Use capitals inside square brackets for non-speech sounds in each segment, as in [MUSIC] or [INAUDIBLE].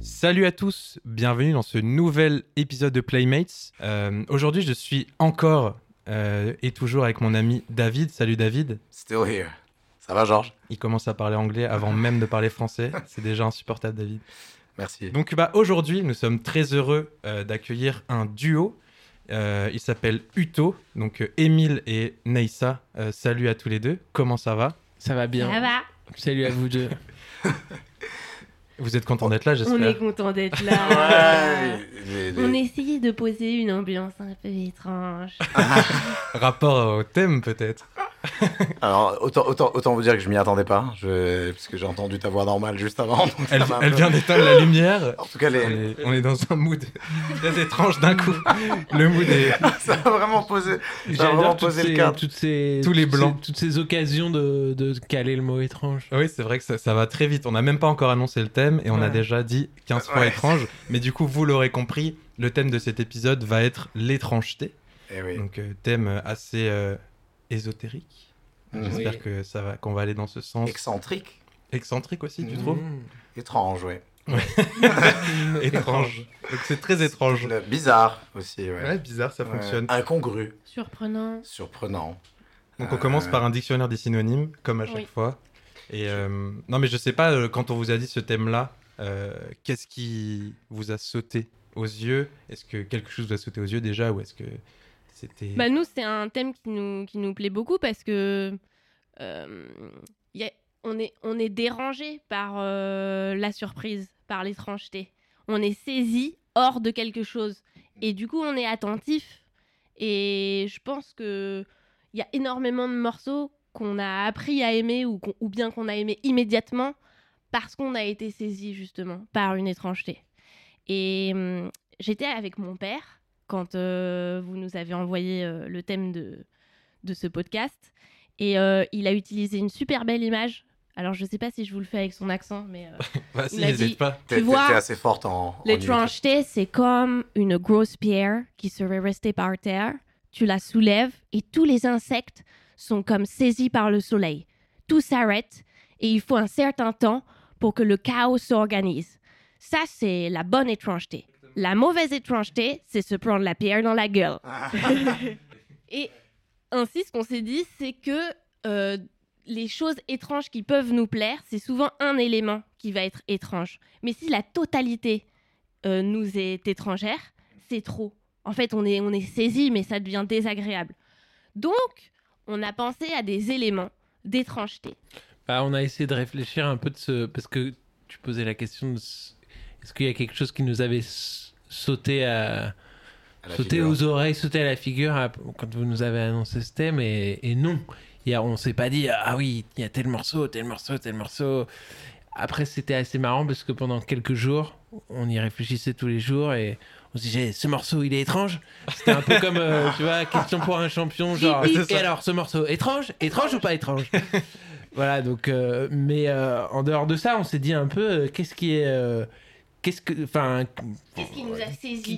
Salut à tous, bienvenue dans ce nouvel épisode de Playmates. Euh, Aujourd'hui, je suis encore euh, et toujours avec mon ami David. Salut David. Still here. Ça va, Georges? Il commence à parler anglais avant même de parler français. [LAUGHS] C'est déjà insupportable, David. Merci. Donc, bah, aujourd'hui, nous sommes très heureux euh, d'accueillir un duo. Euh, il s'appelle Uto, donc euh, Émile et Neissa. Euh, salut à tous les deux. Comment ça va Ça va bien. Ça va Salut à vous deux. [LAUGHS] Vous êtes content d'être là, On j'espère. est content d'être là. Ouais, les- les- On essayait de poser une ambiance un peu étrange. [LAUGHS] Rapport au thème, peut-être. [LAUGHS] Alors, autant, autant, autant vous dire que je m'y attendais pas, je... parce que j'ai entendu ta voix normale juste avant. Elle, peu- vient d'éteindre la lumière. En tout cas, On est, on est dans un mood très étrange d'un coup. Le mood est. [LAUGHS] ça a vraiment posé, ça a vraiment posé le ces, cadre. toutes ces, Tous les ces- blancs. toutes ces occasions de, de caler le mot étrange. Oui, c'est vrai que ça, ça va très vite. On n'a même pas encore annoncé le thème et on a déjà dit 15 fois Ouais. étrange. Mais du coup, vous l'aurez compris, le thème de cet épisode va être l'étrangeté. Eh oui. Donc, euh, thème assez euh, ésotérique. J'espère Oui. que ça va, qu'on va aller dans ce sens. Excentrique, Excentrique aussi, tu Mhm. trouves? Étrange, ouais. [LAUGHS] Étrange. Donc, c'est très étrange. Le- Bizarre aussi, ouais. Ouais, bizarre, ça Ouais. fonctionne. Incongru, Surprenant. surprenant. Donc on Euh, commence par un dictionnaire des synonymes, comme à chaque Oui. fois. Et euh, non, mais je sais pas, euh, quand on vous a dit ce thème-là, euh, qu'est-ce qui vous a sauté aux yeux? Est-ce que quelque chose vous a sauté aux yeux déjà ou est-ce que Bah nous, c'est un thème qui nous, qui nous plaît beaucoup parce que euh, y a- on, est, on est dérangé par euh, la surprise, par l'étrangeté. On est saisi hors de quelque chose. Et du coup, on est attentif. Et je pense que il y a énormément de morceaux qu'on a appris à aimer ou bien qu'on a aimé immédiatement parce qu'on a été saisi justement par une étrangeté. Et hum, j'étais avec mon père quand euh, vous nous avez envoyé euh, le thème de, de ce podcast. Et euh, il a utilisé une super belle image. Alors, je sais pas si je vous le fais avec son accent, mais euh, [LAUGHS] il a n'hésite pas. Tu vois, assez forte en l'étrangeté, c'est comme une grosse pierre qui serait restée par terre. Tu la soulèves et tous les insectes sont comme saisis par le soleil. Tout s'arrête et il faut un certain temps pour que le chaos s'organise. Ça, c'est la bonne étrangeté. La mauvaise étrangeté, c'est se prendre la pierre dans la gueule. [LAUGHS] Et ainsi, ce qu'on s'est dit, c'est que euh, les choses étranges qui peuvent nous plaire, c'est souvent un élément qui va être étrange. Mais si la totalité euh, nous est étrangère, c'est trop. En fait, on est, on est saisi, mais ça devient désagréable. Donc, on a pensé à des éléments d'étrangeté. Bah, on a essayé de réfléchir un peu de ce. Parce que tu posais la question de. Est-ce qu'il y a quelque chose qui nous avait s- sauté à. Figure. aux oreilles, sauté à la figure à- quand vous nous avez annoncé ce thème et, et non. Il y a, on s'est pas dit ah oui il y a tel morceau, tel morceau, tel morceau. Après c'était assez marrant parce que pendant quelques jours on y réfléchissait tous les jours et on se disait ce morceau il est étrange. C'était un peu [LAUGHS] comme euh, tu vois question pour un champion genre et alors ce morceau étrange, étrange ou pas étrange? [LAUGHS] voilà donc euh, mais euh, en dehors de ça on s'est dit un peu qu'est-ce qui est qu'est-ce que enfin Qu'est-ce qui nous a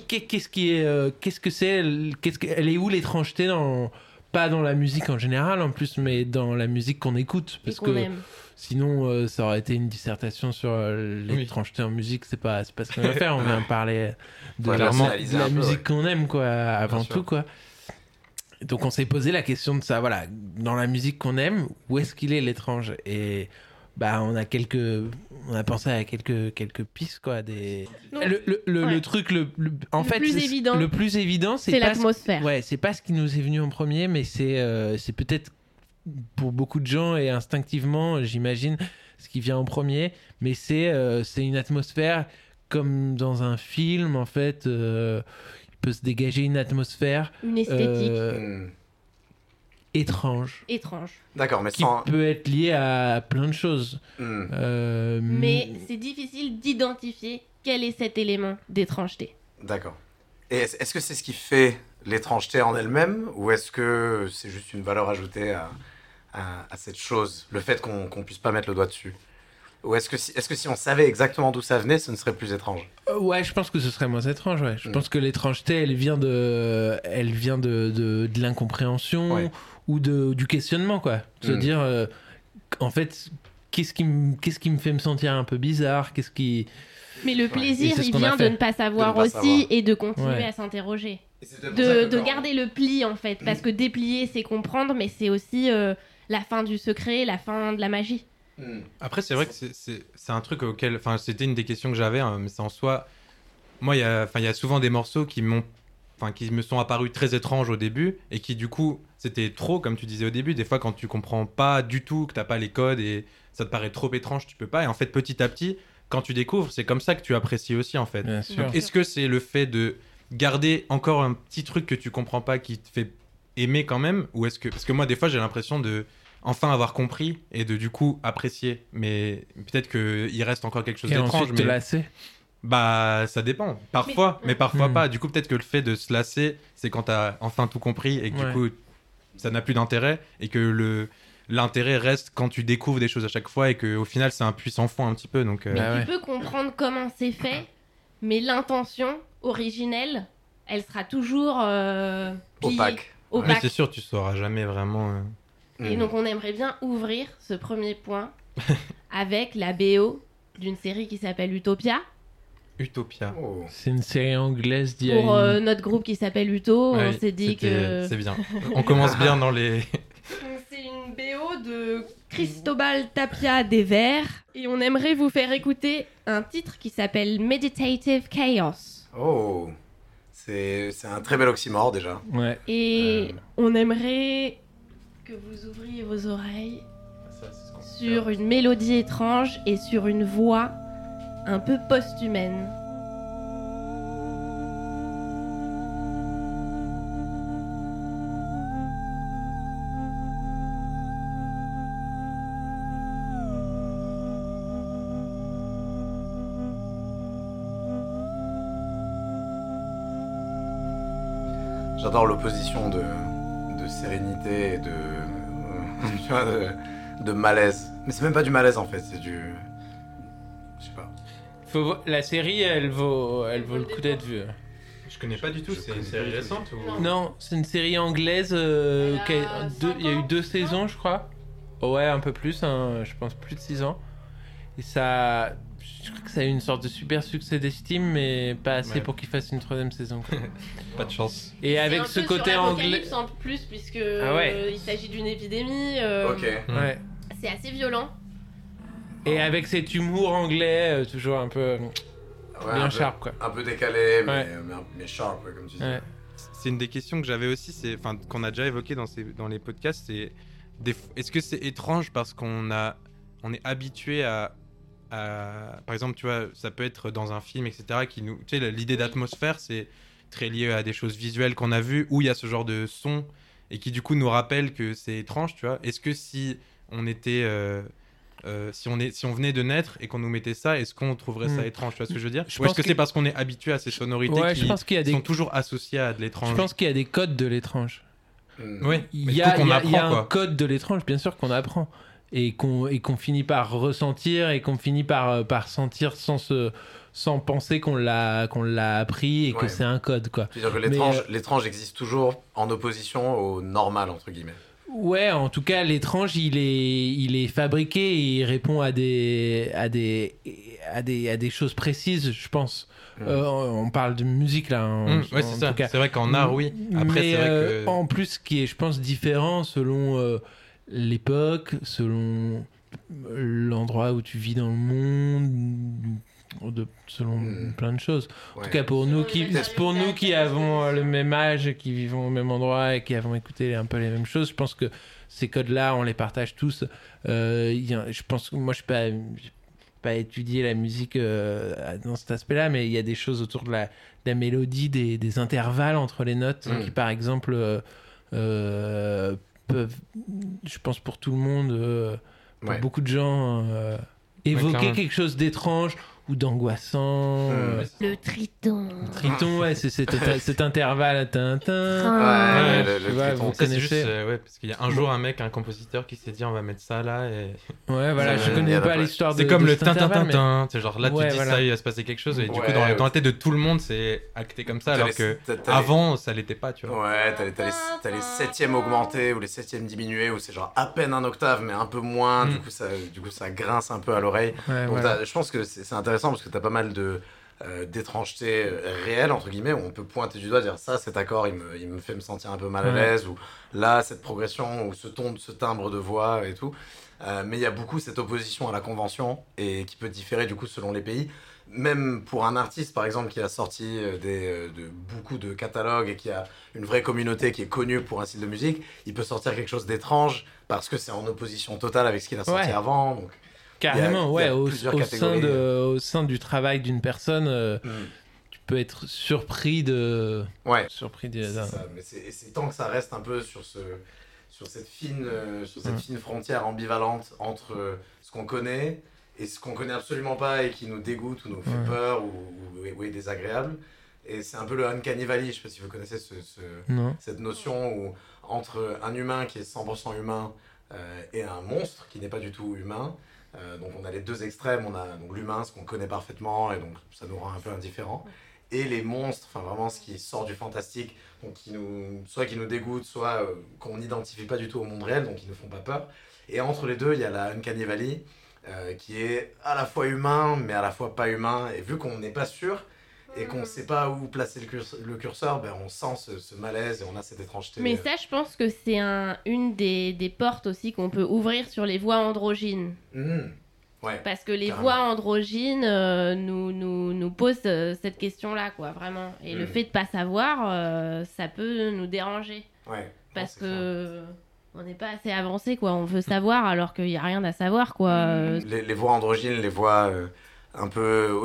qu'est- Qu'est-ce qui est, euh, qu'est-ce que c'est, elle- qu'est-ce que, elle est où l'étrangeté dans, pas dans la musique en général en plus, mais dans la musique qu'on écoute, et parce qu'on que aime. sinon euh, ça aurait été une dissertation sur euh, l'étrangeté en musique, c'est pas, c'est pas ce qu'on va faire, on vient [LAUGHS] parler de, Ouais, la- de musique ouais. qu'on aime quoi, avant tout quoi. Donc on s'est posé la question de ça, voilà, dans la musique qu'on aime, où est-ce qu'il est l'étrange? Et bah on a quelques, on a pensé à quelques quelques pistes quoi, des. Le, le, le- Ouais. le truc le, le- en Le fait plus évident. le plus évident c'est pas ce- l'atmosphère. Ouais, c'est pas ce qui nous est venu en premier, mais c'est euh, c'est peut-être pour beaucoup de gens et instinctivement, j'imagine, ce qui vient en premier. Mais c'est euh, c'est une atmosphère comme dans un film, en fait. euh, il peut se dégager une atmosphère Une esthétique euh, Hmm. Étrange étrange. D'accord, mais qui sans. peut être liée à plein de choses. Hmm. Euh, Mais c'est difficile d'identifier quel est cet élément d'étrangeté. D'accord. Et est-ce que c'est ce qui fait l'étrangeté en elle-même ou est-ce que c'est juste une valeur ajoutée à, à- à cette chose, le fait qu'on qu'on puisse pas mettre le doigt dessus? Ou est-ce que, si, est-ce que si on savait exactement d'où ça venait, ce ne serait plus étrange? Euh, Ouais, je pense que ce serait moins étrange. Ouais. Je Mm. pense que l'étrangeté, elle vient de, elle vient de, de, de l'incompréhension Ouais. Ou de, du questionnement, quoi. Se Mm. dire, euh, en fait, qu'est-ce qui, me- qu'est-ce qui me fait me sentir un peu bizarre? Qu'est-ce qui. Mais le plaisir, il vient de ne pas savoir De ne pas aussi savoir. et de continuer Ouais. à s'interroger. De, garder le pli, en fait. Parce que déplier, c'est comprendre, mais c'est aussi euh, la fin du secret, la fin de la magie. Hmm. Après, c'est vrai que c'est- un truc auquel. Enfin, c'était une des questions que j'avais, hein, mais c'est en soi. Moi, il y a, enfin, il y a souvent des morceaux qui m'ont. Enfin, qui me sont apparus très étranges au début et qui, du coup, c'était trop, comme tu disais au début. Des fois, quand tu comprends pas du tout, que t'as pas les codes et ça te paraît trop étrange, tu peux pas. Et en fait, petit à petit, quand tu découvres, c'est comme ça que tu apprécies aussi, en fait. Est-ce que c'est le fait de garder encore un petit truc que tu comprends pas qui te fait aimer quand même ou est-ce que parce que moi des fois j'ai l'impression de enfin avoir compris et de du coup apprécier mais peut-être que il reste encore quelque chose d'étrange te mais lasser. Bah ça dépend parfois mais, parfois Hmm. pas du coup peut-être que le fait de se lasser c'est quand t'as enfin tout compris et que Ouais. du coup ça n'a plus d'intérêt et que le l'intérêt reste quand tu découvres des choses à chaque fois et que au final c'est un puissant fond un petit peu donc euh, Mais Bah tu ouais. peux comprendre comment c'est fait, mais l'intention originelle, elle sera toujours euh, Opaque. opaque. c'est sûr tu sauras jamais vraiment euh, Et Hmm. donc on aimerait bien ouvrir ce premier point [LAUGHS] avec la BO d'une série qui s'appelle Utopia, Utopia Oh. C'est une série anglaise d'il pour une- euh, notre groupe qui s'appelle Uto. Ouais, on s'est dit que c'est bien on commence bien dans les c'est une BO de Cristobal Tapia des Verts et on aimerait vous faire écouter un titre qui s'appelle Meditative Chaos. Oh. C'est c'est un très bel oxymore déjà. Ouais. Et Euh. on aimerait que vous ouvriez vos oreilles sur une mélodie étrange et sur une voix un peu post-humaine. J'adore l'opposition de, sérénité et [LAUGHS] de malaise. Mais c'est même pas du malaise en fait, c'est du. Faut vo- La série, elle vaut, elle vaut le coup d'être vue. Je connais pas du tout, c'est une série récente ou... Non, c'est une série anglaise. euh, Elle a qui a deux- cinq Il y a eu deux six saisons, je crois. Ouais, un peu plus, hein, je pense plus de 6 ans. Et ça. Je crois que ça a eu une sorte de super succès d'estime, mais pas assez Ouais. pour qu'il fasse une troisième saison. quoi. [LAUGHS] Pas de chance. Et avec ce côté anglais. en plus puisque Ah ouais. euh, il s'agit d'une épidémie. euh, Ok. Ouais. C'est assez violent. Et avec cet humour anglais, euh, toujours un peu euh, Ouais, bien un peu- sharp, quoi. Un peu décalé, mais, Ouais. mais, mais sharp, comme tu dis. Ouais. C'est une des questions que j'avais aussi, c'est, enfin, qu'on a déjà évoqué dans, ces, dans les podcasts, c'est est-ce que c'est étrange parce qu'on a, on est habitué à, à- par exemple, tu vois, ça peut être dans un film, etc., qui nous, tu sais, l'idée d'atmosphère, c'est très lié à des choses visuelles qu'on a vues, où il y a ce genre de son et qui du coup nous rappelle que c'est étrange, tu vois. Est-ce que si on était euh, euh, si, on est, si on venait de naître et qu'on nous mettait ça, est-ce qu'on trouverait ça Hmm. étrange? Tu vois ce que je veux dire? Je Ou est-ce pense que que- c'est parce qu'on est habitué à ces sonorités Ouais, qui je pense qu'il y a des. sont toujours associées à de l'étrange? Je pense qu'il y a des codes de l'étrange. Hmm. Oui, Il y a, coup qu'on il y a- apprend, il y a un code de l'étrange, bien sûr, qu'on apprend. Et qu'on finit par ressentir et qu'on finit par, euh, par sentir sans, se, sans penser qu'on l'a qu'on l'a appris et que Ouais. c'est un code, quoi. Tu veux dire que l'étrange, euh, l'étrange existe toujours en opposition au normal, entre guillemets. Ouais, en tout cas, l'étrange, il est, il est fabriqué et il répond à des, à des, à des, à des choses précises, je pense. Euh, on parle de musique là. en- Mmh, ouais, c'est ça. C'est vrai qu'en art, oui. Après, Mais c'est vrai euh, que. en plus, ce qui est, je pense, différent selon euh, l'époque, selon l'endroit où tu vis dans le monde, de- selon Mm. plein de choses. En tout cas, pour nous qui, pour nous qui avons euh, le même âge, qui vivons au même endroit et qui avons écouté un peu les mêmes choses, je pense que ces codes-là, on les partage tous. Euh, il y a- je pense que moi, je suis pas, pas étudié la musique euh, dans cet aspect-là, mais il y a des choses autour de la, de la mélodie, des, des intervalles entre les notes, Mm. qui par exemple euh, euh, peuvent, je pense pour tout le monde, euh, pour Ouais. beaucoup de gens, euh, évoquer quelque chose d'étrange ou d'angoissant. Euh, Le triton. Triton, ouais, c'est cet, cet intervalle. Tintin. Ah. Ouais, Ouais, le- tu le vois, triton. c'est juste, connaissez. euh, ouais, parce qu'il y a un jour un mec, un compositeur qui s'est dit on va mettre ça là et Ouais, voilà, je connais a pas l'histoire de c'est comme de le tintin mais- tintin c'est genre là Ouais, tu dis voilà. ça il va se passer quelque chose et du coup dans, ouais. dans la tête de tout le monde c'est acté comme ça alors les- que avant ça l'était pas tu vois Ouais, t'as les, septièmes augmentés ou les septièmes diminués où c'est genre à peine un octave mais un peu moins, du, Mm. coup, ça, du coup ça grince un peu à l'oreille. Donc je pense que c'est c'est intéressant parce que t'as pas mal de euh, d'étrangetés euh, réelles entre guillemets où on peut pointer du doigt dire ça cet accord il me, il me fait me sentir un peu mal à l'aise ou là cette progression ou ce ton ce timbre de voix et tout. Euh, mais il y a beaucoup cette opposition à la convention et qui peut différer du coup selon les pays. Même pour un artiste par exemple qui a sorti euh, des, de, beaucoup de catalogues et qui a une vraie communauté qui est connue pour un style de musique il peut sortir quelque chose d'étrange parce que c'est en opposition totale avec ce qu'il a sorti Ouais. avant donc Carrément, ouais, au, sein de, au sein du travail d'une personne, euh, mm. tu peux être surpris de. ouais Surpris de- C'est ça, mais c'est tant que ça reste un peu sur, ce, sur cette, fine, euh, sur cette Mm. fine frontière ambivalente entre euh, ce qu'on connaît et ce qu'on connaît absolument pas et qui nous dégoûte ou nous fait Ouais. peur ou, ou- ou est désagréable. Et c'est un peu le uncanny valley, je sais pas si vous connaissez ce, cette notion où entre un humain qui est 100% humain euh, et un monstre qui n'est pas du tout humain, euh, donc on a les deux extrêmes, on a l'humain, ce qu'on connaît parfaitement et donc ça nous rend un peu indifférents, et les monstres, enfin vraiment ce qui sort du fantastique, donc qui nous, soit qui nous dégoûtent, soit euh, qu'on n'identifie pas du tout au monde réel, donc qui ne font pas peur. Et entre les deux, il y a la Uncanny Valley, euh, qui est à la fois humain, mais à la fois pas humain, et vu qu'on n'est pas sûr, et qu'on sait pas où placer le curseur, le curseur, ben on sent ce, ce malaise et on a cette étrangeté. Mais ça, je pense que c'est un, une des, des portes aussi qu'on peut ouvrir sur les voix androgynes. Hmm. Ouais. Parce que les Carrément. voix androgynes euh, nous, nous, nous posent euh, cette question-là, quoi, vraiment. Et le Mm. fait de pas savoir, euh, ça peut nous déranger. Ouais. Parce Non, que on n'est pas assez avancé, quoi. On veut savoir alors qu'il n'y a rien à savoir, quoi. Clair. Les, les voix androgynes, les voix euh, un peu.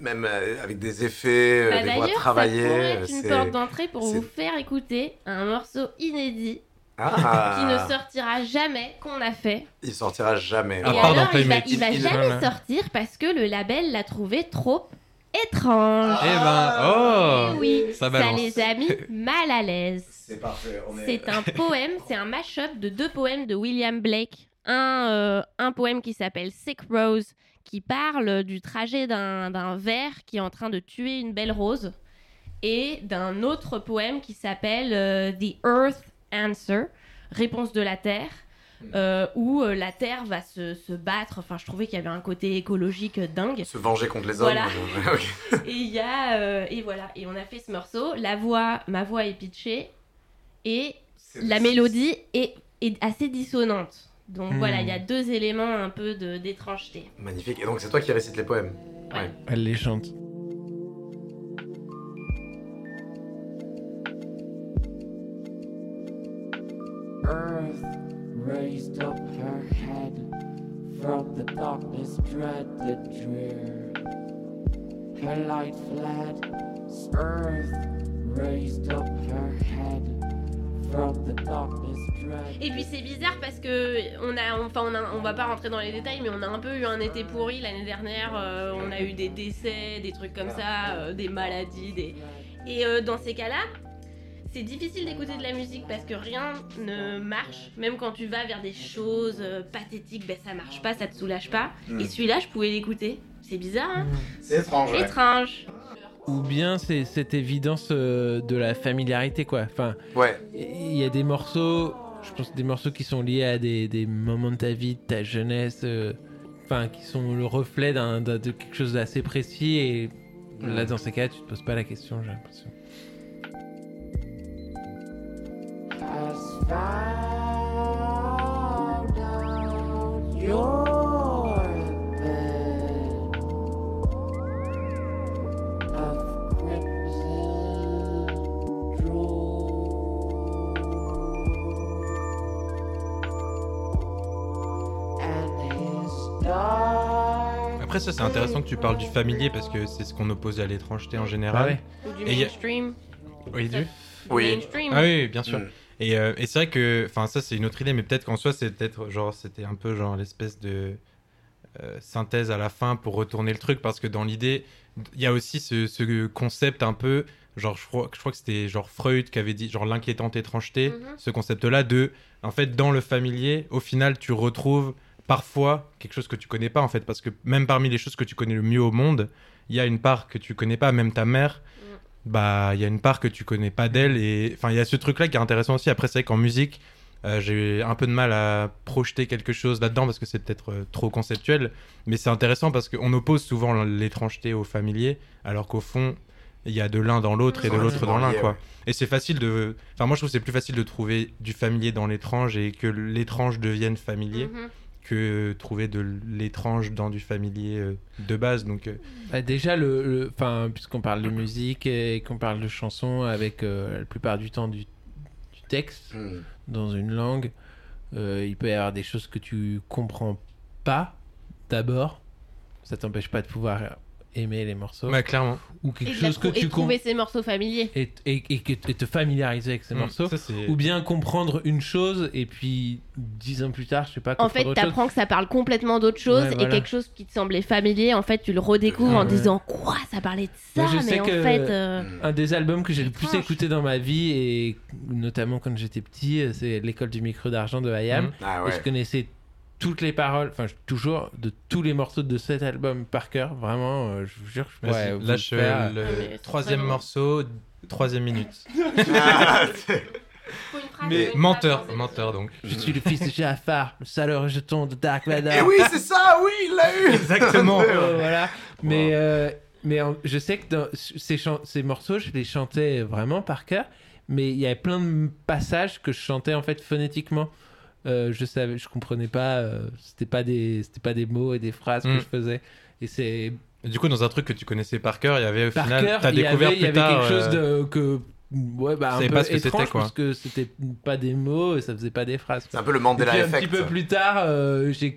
Même euh, avec des effets, euh, bah, des voix travaillées. pourrait euh, être une c'est- porte d'entrée pour c'est- vous faire écouter un morceau inédit Ah, qui ne sortira jamais, qu'on a fait. Il sortira jamais. À Et dans alors, il va, il va il- jamais sortir parce que le label l'a trouvé trop étrange. eh ben oh oui, ça les a mis [LAUGHS] mal à l'aise. C'est parfait. On est... C'est un poème, c'est un mash-up de deux poèmes de William Blake. Un, euh, un poème qui s'appelle Sick Rose, qui parle du trajet d'un d'un ver qui est en train de tuer une belle rose, et d'un autre poème qui s'appelle euh, The Earth Answer, réponse de la Terre, euh, où euh, la Terre va se, se battre. Enfin, je trouvais qu'il y avait un côté écologique dingue. Se venger contre les hommes. Voilà. [LAUGHS] Et il y a et voilà et on a fait ce morceau. La voix, ma voix est pitchée et la mélodie est, est assez dissonante. Donc Hmm. voilà, il y a deux éléments un peu d'étrangeté. Magnifique. Et donc, c'est toi qui récites les poèmes. Ouais. Elle les chante. Earth raised up her head from the darkness dread and drear. Her light fled. Earth raised up her head from the darkness dread. Et puis c'est bizarre parce que on a, enfin on, a, on va pas rentrer dans les détails, mais on a un peu eu un été pourri l'année dernière. euh, on a eu des décès, des trucs comme ça, euh, des maladies, des et euh, dans ces cas-là, c'est difficile d'écouter de la musique parce que rien ne marche. Même quand tu vas vers des choses pathétiques, ben ça marche pas, ça te soulage pas. Mm. Et celui-là, je pouvais l'écouter. C'est bizarre, hein C'est étrange. ouais. Étrange. Ou bien c'est cette évidence de la familiarité, quoi. Enfin, Ouais. il y a des morceaux, je pense des morceaux qui sont liés à des, des moments de ta vie, de ta jeunesse, euh, enfin, qui sont le reflet d'un, d'un- de quelque chose d'assez précis. Et là, dans ces cas, tu te poses pas la question, j'ai l'impression. found out your Après ça c'est intéressant que tu parles du familier parce que c'est ce qu'on opposait à l'étrangeté en général. Ah ouais. Ou du a-. Oui, du- Oui. mainstream. Ah oui, bien sûr. Mm. Et, euh, et c'est vrai que, enfin, ça c'est une autre idée, mais peut-être qu'en soi, c'est peut-être genre, c'était un peu genre l'espèce de euh, synthèse à la fin pour retourner le truc parce que dans l'idée, il y a aussi ce, ce concept un peu, genre je crois, je crois que c'était genre Freud qui avait dit genre l'inquiétante étrangeté, Mhm. ce concept-là de, en fait, dans le familier, au final, tu retrouves parfois quelque chose que tu connais pas en fait parce que même parmi les choses que tu connais le mieux au monde, il y a une part que tu connais pas, même ta mère. Bah, il y a une part que tu connais pas d'elle et enfin il y a ce truc là qui est intéressant aussi. Après c'est vrai qu'en musique, euh, j'ai un peu de mal à projeter quelque chose là-dedans parce que c'est peut-être euh, trop conceptuel. Mais c'est intéressant parce qu'on oppose souvent l'étrangeté au familier, alors qu'au fond, il y a de l'un dans l'autre et de l'autre dans l'un, quoi. Et c'est facile de. Enfin, moi, je trouve que c'est plus facile de trouver du familier dans l'étrange et que l'étrange devienne familier Mhm. Que trouver de l'étrange dans du familier euh, de base. Donc, euh, Bah, déjà, le, le- enfin, puisqu'on parle de musique et qu'on parle de chansons avec euh, la plupart du temps du, du texte Hmm. dans une langue, euh, il peut y avoir des choses que tu comprends pas d'abord. Ça t'empêche pas de pouvoir aimer les morceaux. ouais, clairement. Ou Et, quelque chose que et tu comprends. trouver ses morceaux familiers. Et, et, et et te familiariser avec ces Mm, morceaux. ça, Ou bien comprendre une chose et puis dix ans plus tard, je sais pas, En fait, t'apprends que ça parle complètement d'autre chose Ouais, et voilà. quelque chose qui te semblait familier, en fait, tu le redécouvres Ah en ouais. disant quoi Ça parlait de ça, Moi, je mais sais en que- fait. euh. Un des albums que j'ai le plus écouté dans ma vie, et notamment quand j'étais petit, euh, c'est L'école du micro d'argent de Hayam. Mhm. Ah Et je ouais. connaissais toutes les paroles, enfin toujours de tous les morceaux de cet album par cœur. Vraiment, euh, je vous jure que je lâche le faire. Ah, troisième morceau, troisième minute. [LAUGHS] Ah, Mais menteur, menteur donc. Je suis le fils de Jafar, le salaud jeton de Dark Vador. Et oui, c'est ça, oui, il l'a eu Exactement. [LAUGHS] Euh, voilà. Mais, euh, mais en- je sais que dans ces, ces morceaux, je les chantais vraiment par cœur. Mais il y avait plein de passages que je chantais en fait phonétiquement. Euh, je savais, je comprenais pas. euh, c'était pas des, c'était pas des mots et des phrases que je faisais. Et c'est du coup, dans un truc que tu connaissais par cœur, il y avait au par final, cœur. t'as Il y découvert avait, il y plus avait tard. quelque chose euh, de que ouais bah un savais peu pas ce que c'était, étrange quoi. parce que c'était pas des mots et ça faisait pas des phrases. C'est un peu le Mandela puis, un Effect. petit peu plus tard, euh, j'ai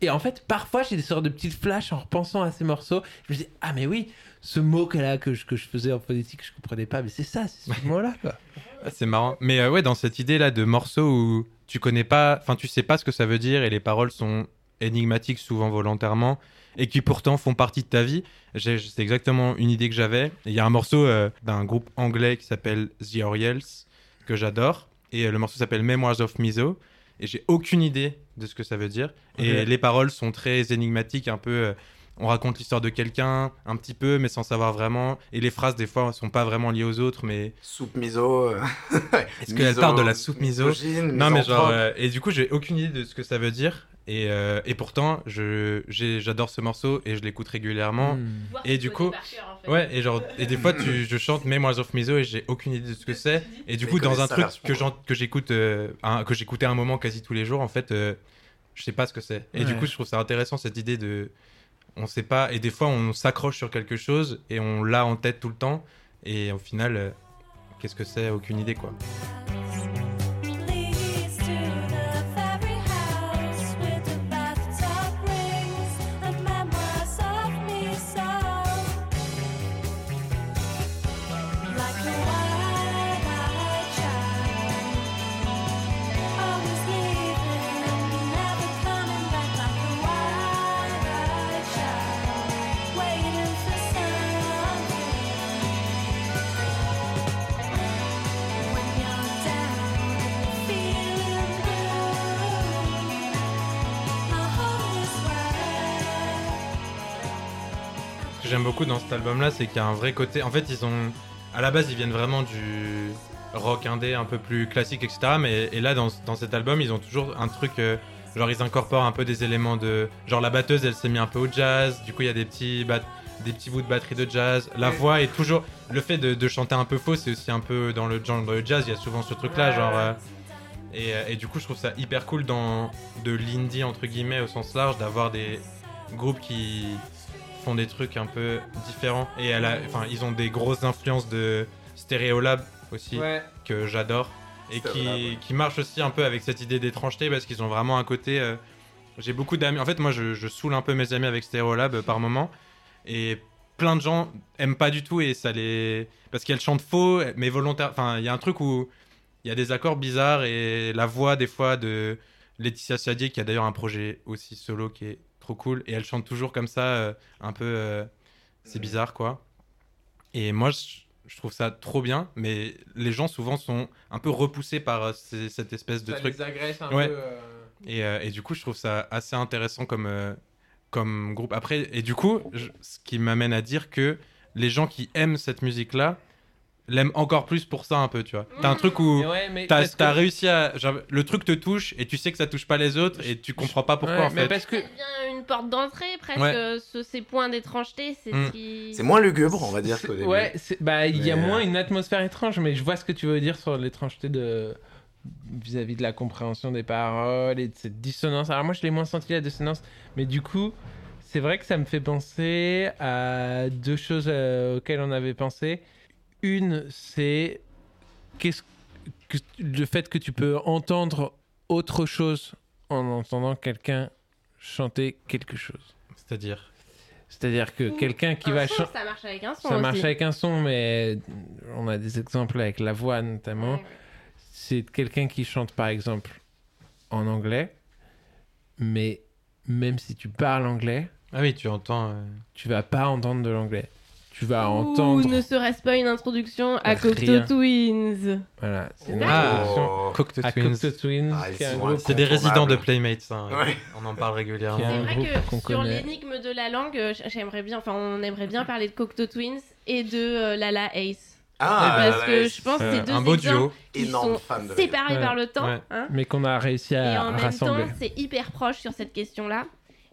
et en fait, parfois, j'ai des sortes de petites flashs en repensant à ces morceaux. Je me dis, ah, mais oui, ce mot que, là, que, je, que je faisais en phonétique, je comprenais pas, mais c'est ça, c'est ce [LAUGHS] mot-là, quoi. Ah, C'est marrant. Mais euh, ouais, dans cette idée-là de morceaux où tu connais pas, enfin, tu sais pas ce que ça veut dire et les paroles sont énigmatiques, souvent volontairement, et qui pourtant font partie de ta vie, j'ai- c'est exactement une idée que j'avais. Il y a un morceau euh, d'un groupe anglais qui s'appelle The Oriels, que j'adore, et euh, le morceau s'appelle Memoirs of Miso, et j'ai aucune idée de ce que ça veut dire. Et les paroles sont très énigmatiques, un peu. euh, on raconte l'histoire de quelqu'un, un petit peu, mais sans savoir vraiment. Et les phrases, des fois, sont pas vraiment liées aux autres, mais Soupe miso. euh, [LAUGHS] Est-ce qu'elle parle de la soupe miso misogyne, Non, mais genre. euh, et du coup, j'ai aucune idée de ce que ça veut dire. Et, euh, et pourtant, j'adore ce morceau et je l'écoute régulièrement. Hmm. Et du coup- Ouais, et genre, et des fois, tu, je chante Memoirs of Miso et j'ai aucune idée de ce que c'est. Et du coup, dans un truc que, j'écoute, euh, un- que j'écoutais à un moment quasi tous les jours, en fait, euh, je sais pas ce que c'est. Et du coup, je trouve ça intéressant cette idée de. On sait pas, et des fois, on s'accroche sur quelque chose et on l'a en tête tout le temps. Et au final, euh, qu'est-ce que c'est? Aucune idée, quoi. J'aime beaucoup dans cet album-là, c'est qu'il y a un vrai côté. En fait, ils ont. À la base, ils viennent vraiment du rock indé un peu plus classique, etc. Mais et là, dans, dans cet album, ils ont toujours un truc. euh, genre, ils incorporent un peu des éléments de. Genre, la batteuse, elle s'est mis un peu au jazz. Du coup, il y a des petits, bat- des petits bouts de batterie de jazz. La voix est toujours. Le fait de, de chanter un peu faux, c'est aussi un peu dans le genre de jazz. Il y a souvent ce truc-là, genre. euh, et, euh, et du coup, je trouve ça hyper cool dans de l'indie, entre guillemets, au sens large, d'avoir des groupes qui font des trucs un peu différents. Et elle a, enfin, ils ont des grosses influences de Stereolab aussi, que j'adore. Et qui, ouais. qui marche aussi un peu avec cette idée d'étrangeté parce qu'ils ont vraiment un côté. euh, J'ai beaucoup d'amis. En fait, moi, je, je saoule un peu mes amis avec Stereolab euh, par moment. Et plein de gens aiment pas du tout et ça les. Parce qu'elle chante faux, mais volontaire. Enfin, il y a un truc où il y a des accords bizarres et la voix, des fois, de Laetitia Sadier, qui a d'ailleurs un projet aussi solo qui est trop cool. Et elle chante toujours comme ça, euh, un peu. euh, c'est bizarre, quoi. Et moi, je, je trouve ça trop bien, mais les gens souvent sont un peu repoussés par euh, ces- cette espèce de Ça truc. les agresse un Ouais. peu. euh, Et, euh, et du coup, je trouve ça assez intéressant comme, euh, comme groupe. Après, et du coup, je- ce qui m'amène à dire que les gens qui aiment cette musique-là l'aiment encore plus pour ça un peu, tu vois. T'as un truc où ouais, mais t'as que- réussi à... genre, le truc te touche et tu sais que ça touche pas les autres et tu comprends pas pourquoi Ouais, en mais fait. parce que devient une porte d'entrée presque, Ouais. euh, ce- ces points d'étrangeté, c'est Mm. ce qui... C'est moins lugubre, on va dire, C'est- qu'au début. Ouais, bah il y a moins euh, une atmosphère étrange, mais je vois ce que tu veux dire sur l'étrangeté de vis-à-vis de la compréhension des paroles et de cette dissonance. Alors moi je l'ai moins senti la dissonance, mais du coup c'est vrai que ça me fait penser à deux choses euh, auxquelles on avait pensé. Une c'est qu'est-ce que le fait que tu peux entendre autre chose en entendant quelqu'un chanter quelque chose. C'est-à-dire? C'est-à-dire que quelqu'un qui Un va chanter ça marche avec un son ça aussi. marche avec un son, mais on a des exemples avec la voix notamment. Ouais, ouais. C'est quelqu'un qui chante par exemple en anglais, mais même si tu parles anglais, Ah oui, tu entends. euh, tu vas pas entendre de l'anglais. Tu vas Ou entendre. ne serait-ce pas une introduction à. Cocteau Twins Voilà, c'est une Ah. introduction Cocteau à Twins. Cocteau Twins, Ah, C'est des résidents de. Playmates. hein. Ouais. On en parle régulièrement. C'est vrai que sur connaît. l'énigme de la langue, euh, j'aimerais bien, enfin on aimerait bien parler de Cocteau Twins et de euh, Lala Ace. Ah, parce là, que là, je pense que euh, c'est deux un beau duo. qui énorme sont fan de séparés Ouais. par le temps. Ouais. hein. mais qu'on a réussi Et à en même rassembler. temps, c'est hyper proche sur cette question-là.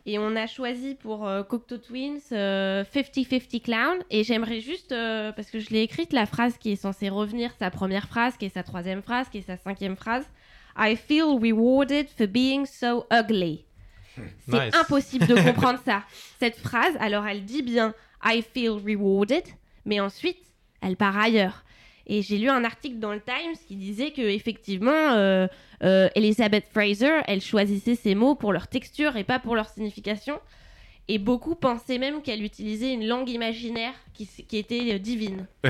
Et on a choisi pour euh, Cocteau Twins euh, 50-50 Clown. Et j'aimerais juste, euh, parce que je l'ai écrite, la phrase qui est censée revenir, sa première phrase, qui est sa troisième phrase, qui est sa cinquième phrase. I feel rewarded for being so ugly. [LAUGHS] C'est Nice. impossible de [LAUGHS] comprendre ça. Cette phrase, alors elle dit bien I feel rewarded, mais ensuite, elle part ailleurs. Et j'ai lu un article dans le Times qui disait que effectivement, euh, euh, Elizabeth Fraser, elle choisissait ses mots pour leur texture et pas pour leur signification. Et beaucoup pensaient même qu'elle utilisait une langue imaginaire qui, était euh, divine. [LAUGHS]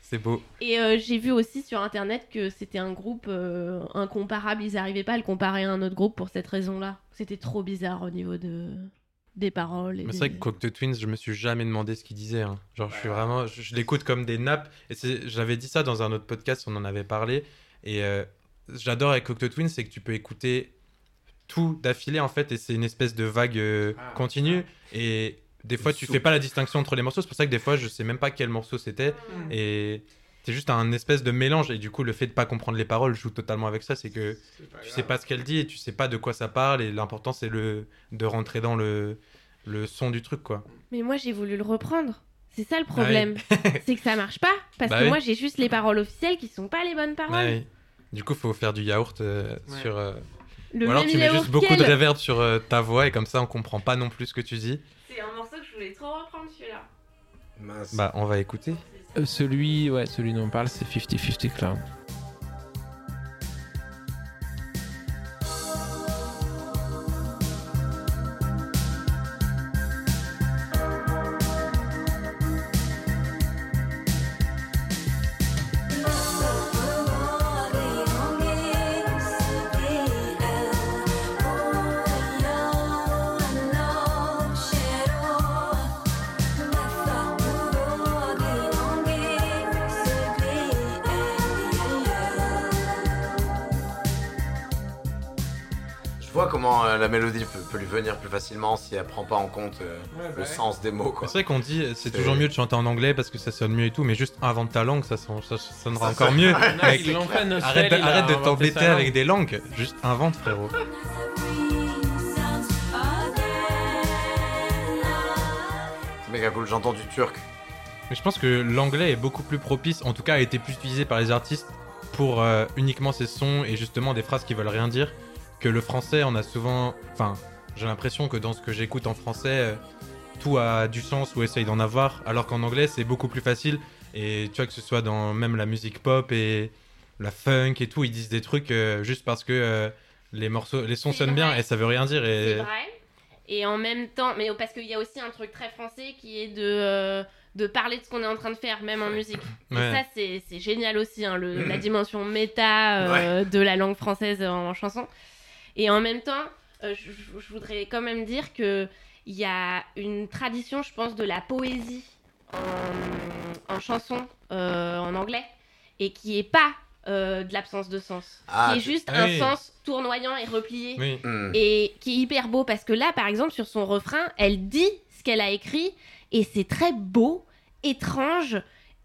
C'est beau. Et euh, j'ai vu aussi sur internet que c'était un groupe euh, incomparable. Ils n'arrivaient pas à le comparer à un autre groupe pour cette raison-là. C'était trop bizarre au niveau de des paroles. Mais c'est des- vrai que Cocteau Twins, je me suis jamais demandé ce qu'ils disaient. hein. Genre, je suis vraiment. Je, je l'écoute comme des nappes. Et j'avais dit ça dans un autre podcast, on en avait parlé. Et euh, j'adore avec Cocteau Twins, c'est que tu peux écouter tout d'affilée, en fait. Et c'est une espèce de vague euh, Ah, continue. Et des fois, tu fais pas la distinction entre les morceaux. C'est pour ça que des fois, je sais même pas quel morceau c'était. Et c'est juste un espèce de mélange. Et du coup, le fait de pas comprendre les paroles joue totalement avec ça. C'est que tu sais pas ce qu'elle dit et tu sais pas de quoi ça parle. Et l'important, c'est le de rentrer dans le, le son du truc, quoi. Mais moi, j'ai voulu le reprendre. C'est ça le problème. [LAUGHS] c'est que ça marche pas. Parce Bah que oui. moi, j'ai juste les paroles officielles qui sont pas les bonnes paroles. Ouais. Du coup, faut faire du yaourt euh, Ouais. sur. euh, Le Ou alors tu mets juste beaucoup de reverb sur euh, ta voix et comme ça on comprend pas non plus ce que tu dis. C'est un morceau que je voulais trop reprendre celui-là. Mince. Bah, on va écouter. Euh, celui, ouais, celui dont on parle, c'est 50-50 Clown. Peut, lui venir plus facilement si elle prend pas en compte euh, le sens des mots. Quoi. C'est vrai qu'on dit euh, c'est toujours mieux de chanter en anglais parce que ça sonne mieux et tout, mais juste invente ta langue, ça, son- ça sonnera Ça encore sonne- mieux. [LAUGHS] Ouais, Non, Mec, ils l'ont fait, Nostel, arrête de, arrête de t'embêter avec des langues, juste invente frérot. C'est méga cool, j'entends du turc. Mais je pense que l'anglais est beaucoup plus propice, en tout cas a été plus utilisé par les artistes pour euh, uniquement ces sons et justement des phrases qui veulent rien dire, que le français on a souvent... Enfin, j'ai l'impression que dans ce que j'écoute en français, euh, tout a du sens ou essaye d'en avoir, alors qu'en anglais c'est beaucoup plus facile. Et tu vois que ce soit dans même la musique pop et la funk et tout, ils disent des trucs euh, juste parce que euh, les morceaux, les sons C'est sonnent bien et ça veut rien dire. C'est Et... vrai. Et en même temps, mais parce qu'il y a aussi un truc très français qui est de, euh, de parler de ce qu'on est en train de faire, même en musique. Et ça, c'est c'est génial aussi, hein, le- la [CLEARS THROAT] dimension méta de la langue française en chanson. Et en même temps, euh, je, voudrais quand même dire que il y a une tradition, je pense, de la poésie en, en chanson euh, en anglais et qui est pas euh, de l'absence de sens, Ah, qui est juste Ah un oui. sens tournoyant et replié Oui. Hmm. et qui est hyper beau parce que là, par exemple, sur son refrain, elle dit ce qu'elle a écrit et c'est très beau, étrange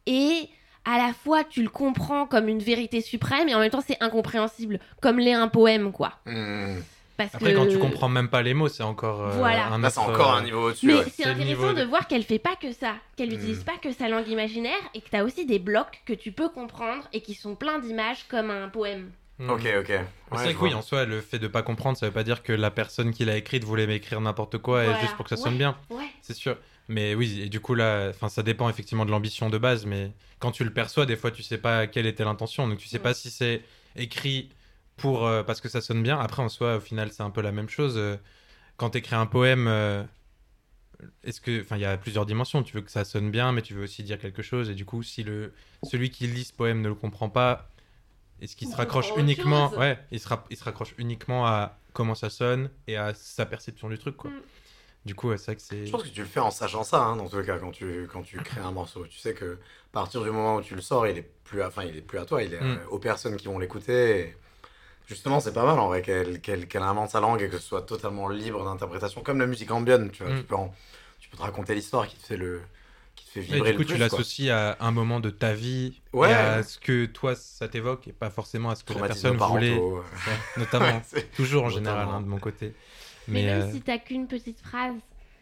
et à la fois tu le comprends comme une vérité suprême et en même temps c'est incompréhensible, comme l'est un poème quoi. Hmm. Parce Après, que... quand tu comprends même pas les mots, c'est encore euh, Voilà. un Là, autre, encore euh, un niveau au-dessus. Mais ouais. c'est intéressant de de- voir qu'elle fait pas que ça, qu'elle n'utilise pas que sa langue imaginaire et que tu as aussi des blocs que tu peux comprendre et qui sont pleins d'images comme un poème. hmm. Ok, ok. Ouais, c'est que oui, en soi, le fait de pas comprendre, ça veut pas dire que la personne qui l'a écrite voulait m'écrire n'importe quoi Voilà. et juste pour que ça sonne bien. Ouais. C'est sûr. Mais oui, et du coup, là, enfin, ça dépend effectivement de l'ambition de base, mais quand tu le perçois, des fois, tu sais pas quelle était l'intention. Donc, tu sais Ouais. pas si c'est écrit pour euh, parce que ça sonne bien. Après, en soi, au final, c'est un peu la même chose. Euh, Quand tu écris un poème, euh, est-ce que, enfin, il y a plusieurs dimensions. Tu veux que ça sonne bien, mais tu veux aussi dire quelque chose. Et du coup, si le celui qui lit ce poème ne le comprend pas, est-ce qu'il Il se raccroche uniquement, chose. ouais, il se, ra- il se raccroche uniquement à comment ça sonne et à sa perception du truc, quoi. Mm. Du coup, ouais, c'est vrai que c'est. Je pense que tu le fais en sachant ça, hein, dans tous les cas, quand tu, quand tu crées un morceau. Tu sais que à partir du moment où tu le sors, il est plus à, enfin, il est plus à toi, il est Mm. euh, aux personnes qui vont l'écouter. Et Justement, c'est pas mal en vrai qu'elle invente sa langue et que ce soit totalement libre d'interprétation, comme la musique ambiante. Tu, vois, Mm. tu, peux en- tu peux te raconter l'histoire qui te fait, le, qui te fait Et vibrer du coup, plus. tu l'associes à un moment de ta vie Ouais. et à ce que toi ça t'évoque et pas forcément à ce que la personne voulait. [LAUGHS] Ouais, notamment, ouais, toujours en Notamment. général hein, de mon côté. Mais, Mais, même euh, si t'as qu'une petite phrase,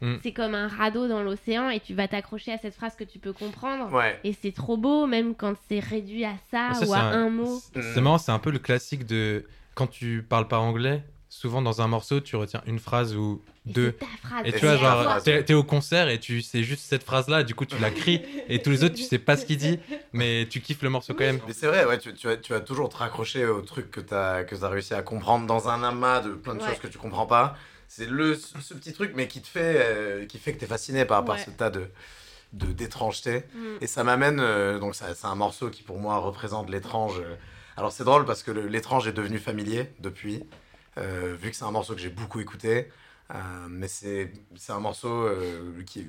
Mm. c'est comme un radeau dans l'océan et tu vas t'accrocher à cette phrase que tu peux comprendre. Ouais. Et c'est trop beau, même quand c'est réduit à ça, ça, ou à un, mot. c'est- C'est marrant, c'est un peu le classique de quand tu parles pas anglais. Souvent dans un morceau, tu retiens une phrase ou deux. c'est ta phrase. Et Et tu vois, genre, t'es au concert et tu sais juste cette phrase-là, du coup tu la cries, [LAUGHS] et tous les autres tu sais pas ce qu'il dit, mais tu kiffes le morceau quand même. Mais c'est vrai, ouais, tu, tu, vas, tu vas toujours te raccrocher au truc que tu as, que as réussi à comprendre dans un amas de plein de Ouais. choses que tu comprends pas. C'est le ce, petit truc, mais qui te fait, euh, qui fait que tu es fasciné par, par Ouais. ce tas de de- d'étrangeté. Mm. Et ça m'amène, euh, donc c'est un morceau qui pour moi représente l'étrange. euh. Alors c'est drôle parce que l'étrange est devenu familier depuis, euh, vu que c'est un morceau que j'ai beaucoup écouté. Mais c'est c'est un morceau qui,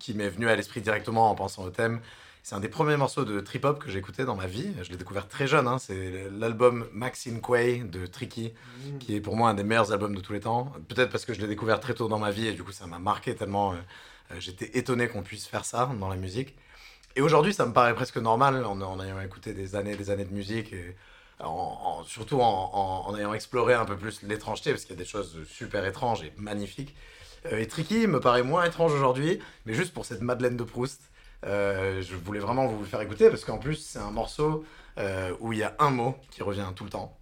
qui m'est venu à l'esprit directement en pensant au thème. C'est un des premiers morceaux de trip hop que j'ai écouté dans ma vie. Je l'ai découvert très jeune. hein. C'est l'album Maxine Quay de Tricky, qui est pour moi un des meilleurs albums de tous les temps. Peut-être parce que je l'ai découvert très tôt dans ma vie et du coup ça m'a marqué tellement. euh, euh, J'étais étonné qu'on puisse faire ça dans la musique. Et aujourd'hui, ça me paraît presque normal en, en ayant écouté des années des années de musique et en, en- surtout en, ayant exploré un peu plus l'étrangeté parce qu'il y a des choses super étranges et magnifiques. Euh, et Tricky me paraît moins étrange aujourd'hui, mais juste pour cette Madeleine de Proust, euh, je voulais vraiment vous le faire écouter parce qu'en plus, c'est un morceau euh, où il y a un mot qui revient tout le temps.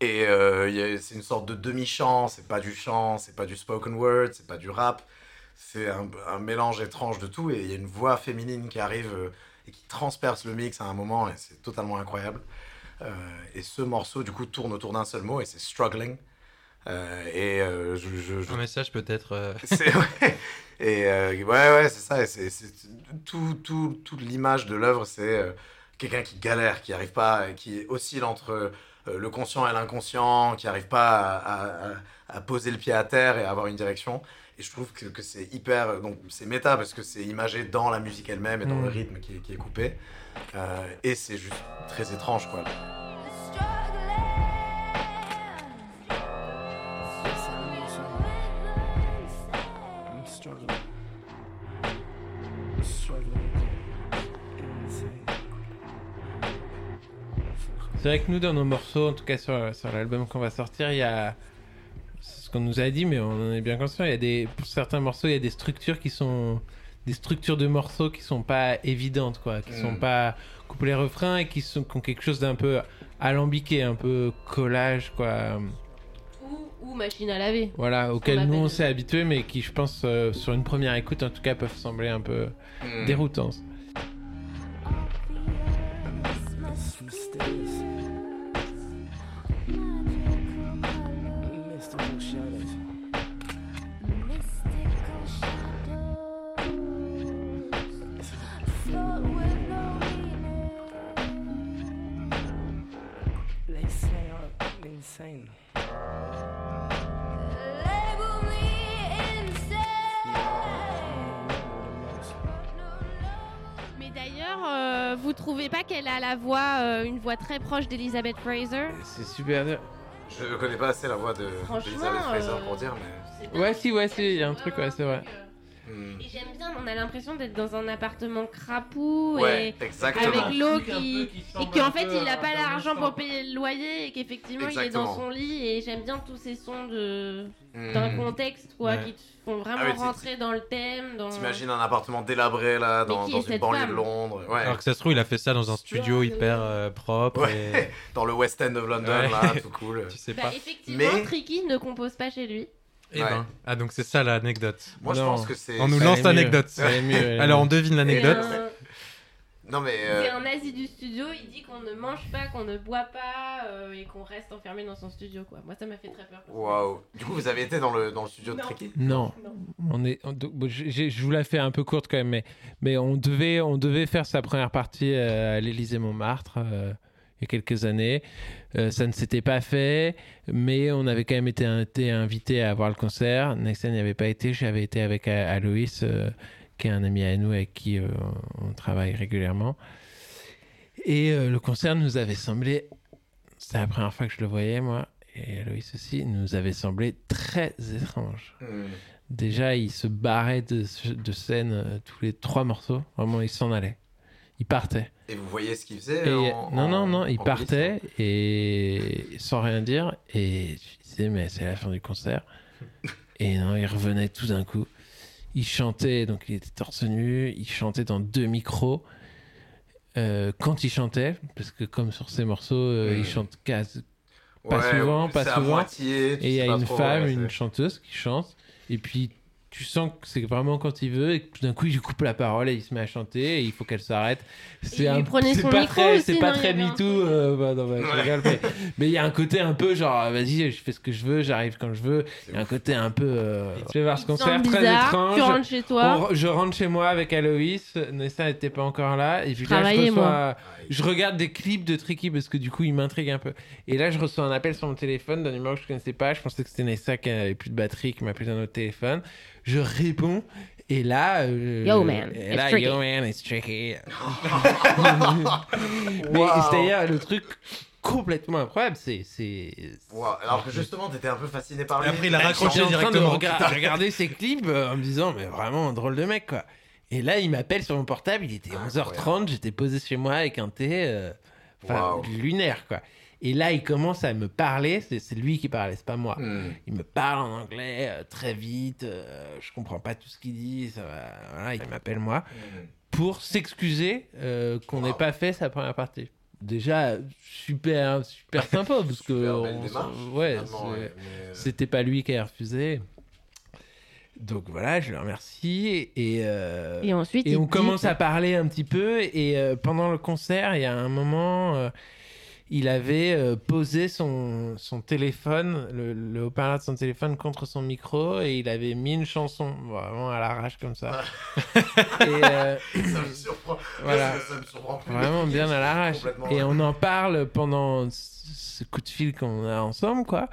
Et euh, c'est une sorte de demi-chant, c'est pas du chant, c'est pas du spoken word, c'est pas du rap, c'est un, mélange étrange de tout. Et il y a une voix féminine qui arrive et qui transperce le mix à un moment, et c'est totalement incroyable. Et ce morceau, du coup, tourne autour d'un seul mot, et c'est struggling. Euh, et euh, je, je- je Un message peut-être. euh, [LAUGHS] c'est ouais. Et euh, ouais, ouais, c'est ça. c'est c'est- tout, tout, toute l'image de l'œuvre, c'est euh, quelqu'un qui galère, qui arrive pas, qui oscille entre euh, le conscient et l'inconscient, qui arrive pas à, à- poser le pied à terre et à avoir une direction. Et je trouve que, que c'est hyper. Donc, c'est méta parce que c'est imagé dans la musique elle-même et dans Mm. le rythme qui, est- qui est coupé. Euh, et c'est juste très étrange, quoi. C'est vrai que nous, dans nos morceaux, en tout cas sur, sur l'album qu'on va sortir, il y a c'est ce qu'on nous a dit, mais on en est bien conscient. Il y a des, pour certains morceaux, il y a des structures qui sont des structures de morceaux qui sont pas évidentes, quoi, qui sont Mm. pas couplets refrains et qui sont qui ont quelque chose d'un peu alambiqué, un peu collage, quoi. Ou, ou machine à laver. Voilà, auquel nous on s'est habitué, mais qui, je pense, euh, sur une première écoute, en tout cas, peuvent sembler un peu Mm. déroutants. Mais d'ailleurs, euh, vous trouvez pas qu'elle a la voix, euh, une voix très proche d'Elizabeth Fraser? C'est super. Je connais pas assez la voix de Fraser euh, pour dire, mais. Ouais, si, ouais, si, il y a un truc, ouais, c'est vrai. Et j'aime bien, on a l'impression d'être dans un appartement Ouais, et exactement. avec l'eau qui et qu'en fait il a un pas l'argent pour payer le loyer et qu'effectivement il est dans son lit et j'aime bien tous ces sons de Hmm. d'un contexte quoi Ouais. qui te font vraiment Ah oui, c'est- rentrer dans le thème dans T'imagines un appartement délabré là, dans, dans une banlieue femme de Londres. Ouais. Alors que ça se trouve, il a fait ça dans un studio hyper euh, propre. Ouais. [LAUGHS] Dans le West End of London Ouais. là, tout cool. Et... [LAUGHS] Tu sais Bah, pas. effectivement Mais- Tricky ne compose pas chez lui Eh Ouais. ben. Ah, donc c'est ça l'anecdote. Moi je Non. pense que c'est. On nous Ça lance l'anecdote. Alors on devine l'anecdote. Non mais. euh, c'est un nazi du studio il dit qu'on ne mange pas qu'on ne boit pas euh, et qu'on reste enfermé dans son studio quoi moi ça m'a fait très peur Waouh. Du coup, vous avez été dans le, dans le studio de. Tricky? Non, Non. on est. on- donc, bon, je vous la fais un peu courte quand même, mais, mais on devait, on devait faire sa première partie euh, à l'Élysée Montmartre euh, il y a quelques années. Euh, ça ne s'était pas fait, mais on avait quand même été, été invité à voir le concert. Nexen n'y avait pas été. J'avais été avec A- Aloïs, euh, qui est un ami à nous avec qui euh, on travaille régulièrement. Et euh, le concert nous avait semblé. C'était la première fois que je le voyais, moi. Et Aloïs aussi, nous avait semblé très étrange. Déjà, il se barrait de, de scène euh, tous les trois morceaux. Vraiment, il s'en allait. Il partait. Et vous voyez ce qu'il faisait Et, en- non, non, non, il partait et sans rien dire. Et je disais, mais c'est la fin du concert. [LAUGHS] et non, il revenait tout d'un coup. Il chantait, donc il était torse nu. Il chantait dans deux micros. Euh, quand il chantait, parce que comme sur ces morceaux, euh, Mm. il chante quasi glissement. pas souvent, pas souvent. moitié, et il y a une femme, une chanteuse qui chante. Et puis, tu sens que c'est vraiment quand il veut. Et que tout d'un coup, il lui coupe la parole et il se met à chanter. Et il faut qu'elle s'arrête. C'est son pas micro très, aussi, c'est pas non, il y très un MeToo. euh, bah, non, bah, je Ouais. rigole, mais- il y a un côté un peu genre, vas-y, je fais ce que je veux, j'arrive quand je veux. Il y a un côté un peu. euh, Je vais voir ce concert très bizarre, étrange. tu rentres chez toi On- je rentre chez moi avec Aloïs. Nessa n'était pas encore là. Et puis là, je reçois, je regarde des clips de Tricky parce que du coup, il m'intrigue un peu. Et là, je reçois un appel sur mon téléphone d'un numéro que je connaissais pas. Je pensais que c'était Nessa qui avait plus de batterie, qui m'appelait d'un autre téléphone. Je réponds. Et là, euh, Yo, man, et it's là, tricky. yo man, it's tricky. [LAUGHS] Mais Waouh. c'est d'ailleurs le truc complètement incroyable. C'est, c'est. Waouh, Alors que justement, t'étais un peu fasciné par lui. Après, il a raccroché j'étais en train de directement. regarder, regarder ses clips euh, en me disant, mais vraiment un drôle de mec, quoi. Et là, il m'appelle sur mon portable, il était 11h30, j'étais posé chez moi avec un thé, euh, lunaire, quoi. Et là, il commence à me parler, c'est, lui qui parlait, c'est pas moi. Hmm. Il me parle en anglais euh, très vite, euh, je comprends pas tout ce qu'il dit, ça va, voilà, il m'appelle moi Hmm. pour s'excuser euh, qu'on n'ait Wow. pas fait sa première partie. Déjà, super, super sympa, [LAUGHS] parce que. On ouais, euh, c'était pas lui qui a refusé. Donc voilà, je le remercie. Et, euh, Et ensuite, et on commence à parler un petit peu. Et euh, pendant le concert, il y a un moment, euh, il avait euh, posé son, son téléphone, le, le haut-parleur de son téléphone contre son micro. Et il avait mis une chanson, vraiment à l'arrache comme ça. [LAUGHS] et euh, Ça me surprend. Voilà. Ça, ça me surprend plus. vraiment bien à l'arrache. Et on en parle pendant ce coup de fil qu'on a ensemble, quoi.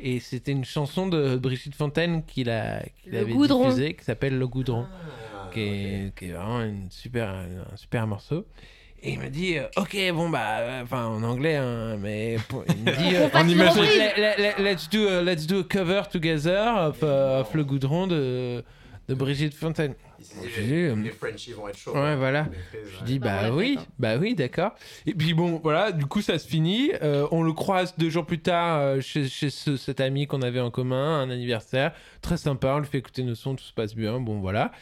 Et c'était une chanson de Brigitte Fontaine qu'il a, qu'il Le avait Goudron. diffusée, qui s'appelle Le Goudron, Ah, qui, est, qui est vraiment une super, un super morceau. Et il me dit, euh, ok, bon, bah, euh, enfin, en anglais, hein, mais pour- il me dit, [LAUGHS] euh, une imagine- let- let- let- let's, do a, let's do a cover together of, uh, of Le Goudron de, de Brigitte Fontaine. Je dis, les, euh, les Frenchies vont être chauds. Ouais, voilà. Les frises, Je dis Bah, bah, on l'a oui, fait, quoi. bah oui, d'accord. Et puis bon, voilà, du coup ça se finit. Euh, on le croise deux jours plus tard euh, chez, chez ce- cet ami qu'on avait en commun, un anniversaire très sympa. On lui fait écouter nos sons, tout se passe bien. Bon voilà.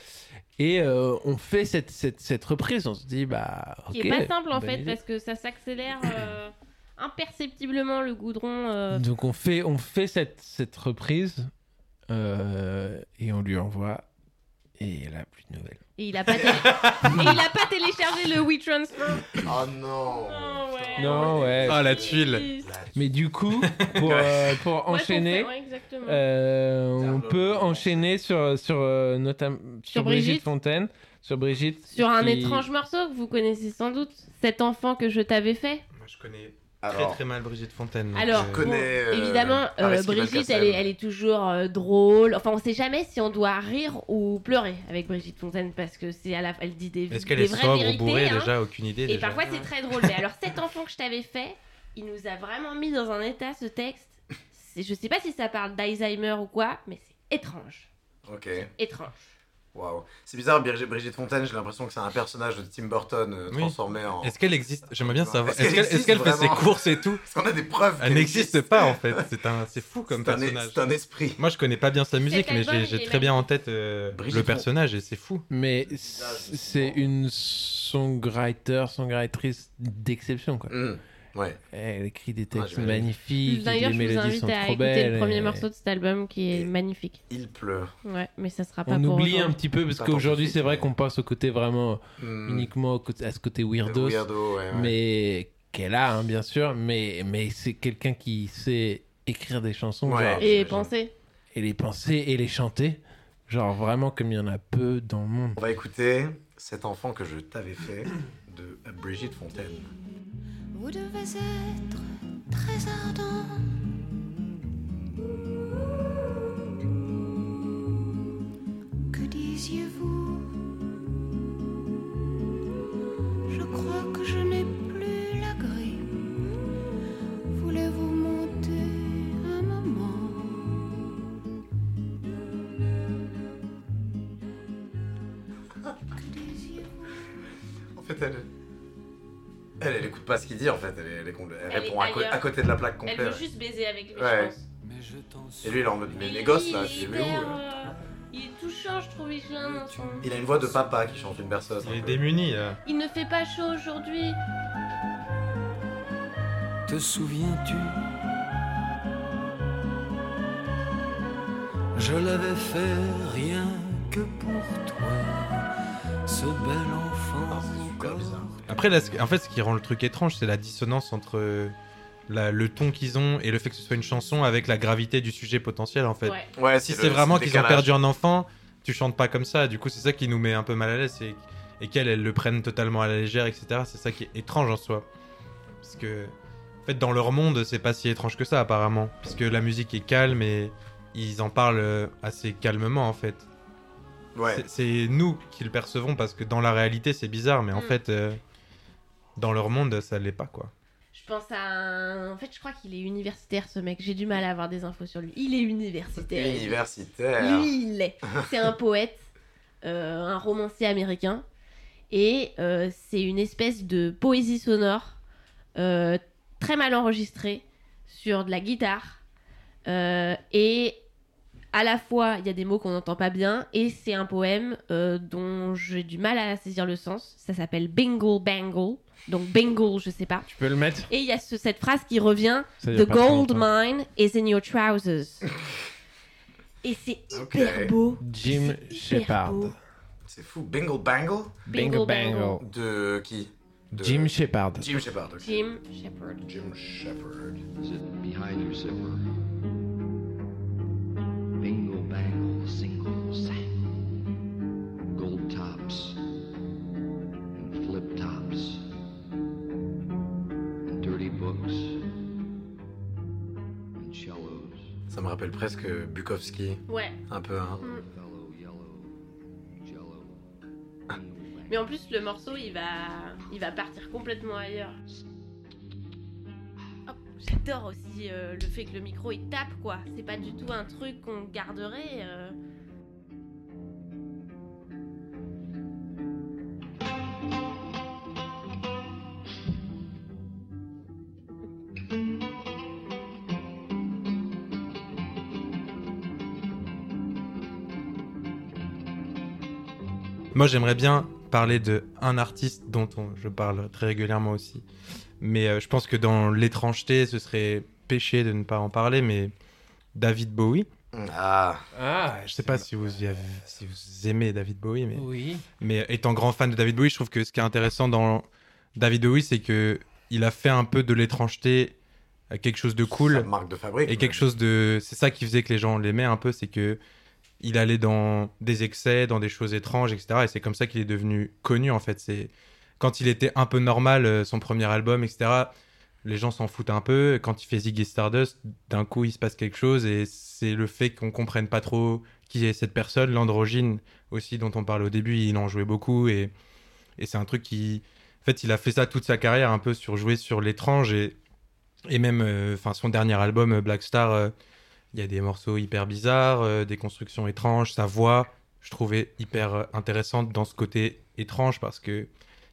Et euh, on fait cette, cette, cette reprise. On se dit bah. Qui est pas simple en fait idée. parce que ça s'accélère euh, [COUGHS] imperceptiblement le goudron. euh, Donc on fait on fait cette, cette reprise et on lui envoie et a plus de nouvelles. Et il a pas, télé- [LAUGHS] et il a pas téléchargé le WeTransfer. Oh non. Oh, ouais. Non ouais. Ah, la tuile. Mais du coup pour euh, [LAUGHS] pour enchaîner. ouais. Euh, on peut enchaîner sur, sur, euh, notam- sur, Brigitte. Brigitte. Fontaine. Sur Brigitte. Sur un qui- étrange morceau que vous connaissez sans doute, cet enfant que je t'avais fait. Moi, je connais Alors, très mal Brigitte Fontaine. Alors, euh, bon, euh, évidemment, euh, Brigitte, elle est, elle est toujours euh, drôle. Enfin, on sait jamais si on doit rire ou pleurer avec Brigitte Fontaine parce que c'est à la, elle dit des, Est-ce qu'elle des est sobre ou vérités, bourrée hein. déjà? Aucune idée. Et déjà. parfois, c'est très drôle. Mais alors, cet enfant que je t'avais fait, il nous a vraiment mis dans un état ce texte. Je sais pas si ça parle d'Alzheimer ou quoi, mais c'est étrange. Ok. Étrange. Waouh. C'est bizarre, Brigitte Brigitte Fontaine, j'ai l'impression que c'est un personnage de Tim Burton euh, Oui. transformé en. Est-ce qu'elle existe? J'aimerais bien savoir. Est-ce qu'elle fait ses courses et tout? Est-ce qu'on a des preuves Elle n'existe pas en fait. C'est un, c'est fou comme personnage. C'est un esprit. Moi, je connais pas bien sa musique, mais j'ai très bien en tête euh, le personnage et c'est fou. Mais c'est une songwriter, songwriter d'exception, quoi. Hmm, Ouais. Elle écrit des textes j'imagine. magnifiques, D'ailleurs, les je vous mélodies invite sont à trop écouter le premier et- morceau de cet album qui est Et- magnifique. Il pleut. Ouais, mais ça sera pas On pour oublie un petit peu parce qu'aujourd'hui c'est vrai qu'on passe au côté vraiment Hmm. uniquement à ce côté weirdos, Weirdo, ouais, ouais. mais qu'elle a hein, bien sûr, mais mais c'est quelqu'un qui sait écrire des chansons Ouais. genre, Et penser. et les penser et les chanter, genre vraiment comme il y en a peu dans le monde. On va écouter cet enfant que je t'avais fait de Brigitte Fontaine. Vous devez être très ardent. Que disiez-vous? Je crois que je n'ai plus la grippe. Voulez-vous monter un moment? Que disiez-vous? En fait, elle. Elle, elle écoute pas ce qu'il dit en fait, elle, est- elle, elle Elle répond à, co- ailleurs. à côté de la plaque Elle complète. veut juste baiser avec lui, Ouais. je pense. Mais je t'en Et lui, il est en mode, mais les gosses lui, là, il j'ai vu où là euh, Il est touchant, je trouve, il a une voix de papa qui chante une berceuse. Il est démuni. là. Il ne fait pas chaud aujourd'hui. Te souviens-tu? Je l'avais fait rien que pour toi, ce bel enfant Ah. Après, là, en fait, ce qui rend le truc étrange, c'est la dissonance entre euh, la- le ton qu'ils ont et le fait que ce soit une chanson avec la gravité du sujet potentiel, en fait. Ouais. Ouais, Si c'est vraiment qu'ils ont perdu un enfant, tu chantes pas comme ça. Du coup, c'est ça qui nous met un peu mal à l'aise et, et qu'elles, elles le prennent totalement à la légère, etc. C'est ça qui est étrange en soi. Parce que, en fait, dans leur monde, c'est pas si étrange que ça, apparemment. Parce que la musique est calme et ils en parlent euh, assez calmement, en fait. Ouais. C'est- nous qui le percevons parce que dans la réalité, c'est bizarre, mais en Mm. fait, euh, dans leur monde, ça l'est pas, quoi. Je pense à un. En fait, je crois qu'il est universitaire, ce mec. J'ai du mal à avoir des infos sur lui. Il est universitaire. Universitaire. Lui, il l'est. C'est un poète, euh, un romancier américain. Et euh, c'est une espèce de poésie sonore euh, très mal enregistrée sur de la guitare. Euh, et à la fois, il y a des mots qu'on n'entend pas bien. Et c'est un poème euh, dont j'ai du mal à saisir le sens. Ça s'appelle Bingle Bangle. Donc Bingle, je sais pas. Tu peux le mettre Et il y a ce- cette phrase qui revient The gold longtemps. mine is in your trousers. Et c'est hyper Ok. beau. Jim hyper Shepard. C'est fou. Bingle Bangle Bingo Bango. De qui De- Jim Shepard. Jim Shepard. ok. Jim Shepard. Jim Shepard. Is it behind your zipper? Rappelle presque Bukowski, Ouais. un peu. Hein. Jello. Mais en plus, le morceau, il va, il va partir complètement ailleurs. Oh, J'adore aussi euh, le fait que le micro il tape quoi. C'est pas du tout un truc qu'on garderait. euh. Moi, j'aimerais bien parler de un artiste dont on- je parle très régulièrement aussi. Mais euh, je pense que dans l'étrangeté, ce serait péché de ne pas en parler. Mais David Bowie, Ah, Ah, je sais pas si vous, y avez- si vous aimez David Bowie, mais, Oui. mais étant grand fan de David Bowie, je trouve que ce qui est intéressant dans David Bowie, c'est que il a fait un peu de l'étrangeté euh, quelque chose de sa cool. marque de fabrique. Et quelque chose de. C'est ça qui faisait que les gens l'aimaient un peu, c'est que il allait dans des excès, dans des choses étranges, etc. Et c'est comme ça qu'il est devenu connu, en fait. C'est quand il était un peu normal, euh, son premier album, etc. les gens s'en foutent un peu. Quand il fait Ziggy Stardust, d'un coup, il se passe quelque chose et c'est le fait qu'on comprenne pas trop qui est cette personne. L'androgyne aussi, dont on parle au début, il en jouait beaucoup et, et c'est un truc qui. En fait, il a fait ça toute sa carrière, un peu sur jouer sur l'étrange et, et même euh, enfin son dernier album, euh, Black Star, il y a des morceaux hyper bizarres, euh, des constructions étranges, sa voix, je trouvais hyper euh, intéressante dans ce côté étrange parce que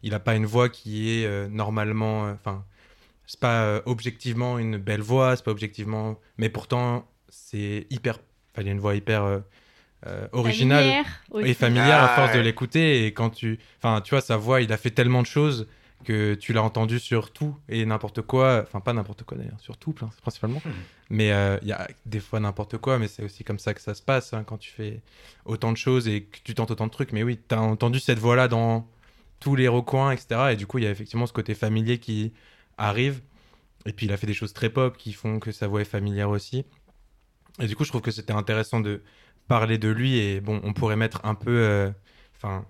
il a pas une voix qui est euh, normalement, euh, enfin, c'est pas euh, objectivement une belle voix, c'est pas objectivement, mais pourtant c'est hyper, il y a une voix hyper euh, euh, originale Familière aussi. et familière à Ah, force de ouais. l'écouter et quand tu, enfin, tu vois sa voix, il a fait tellement de choses que tu l'as entendu sur tout et n'importe quoi, enfin pas n'importe quoi d'ailleurs, sur tout principalement, mais euh, il y a des fois n'importe quoi, mais c'est aussi comme ça que ça se passe hein, quand tu fais autant de choses et que tu tentes autant de trucs. Mais oui, tu as entendu cette voix-là dans tous les recoins, etc. Et du coup, il y a effectivement ce côté familier qui arrive. Et puis, il a fait des choses très pop qui font que sa voix est familière aussi. Et du coup, je trouve que c'était intéressant de parler de lui. Et bon, on pourrait mettre un peu. euh, Enfin.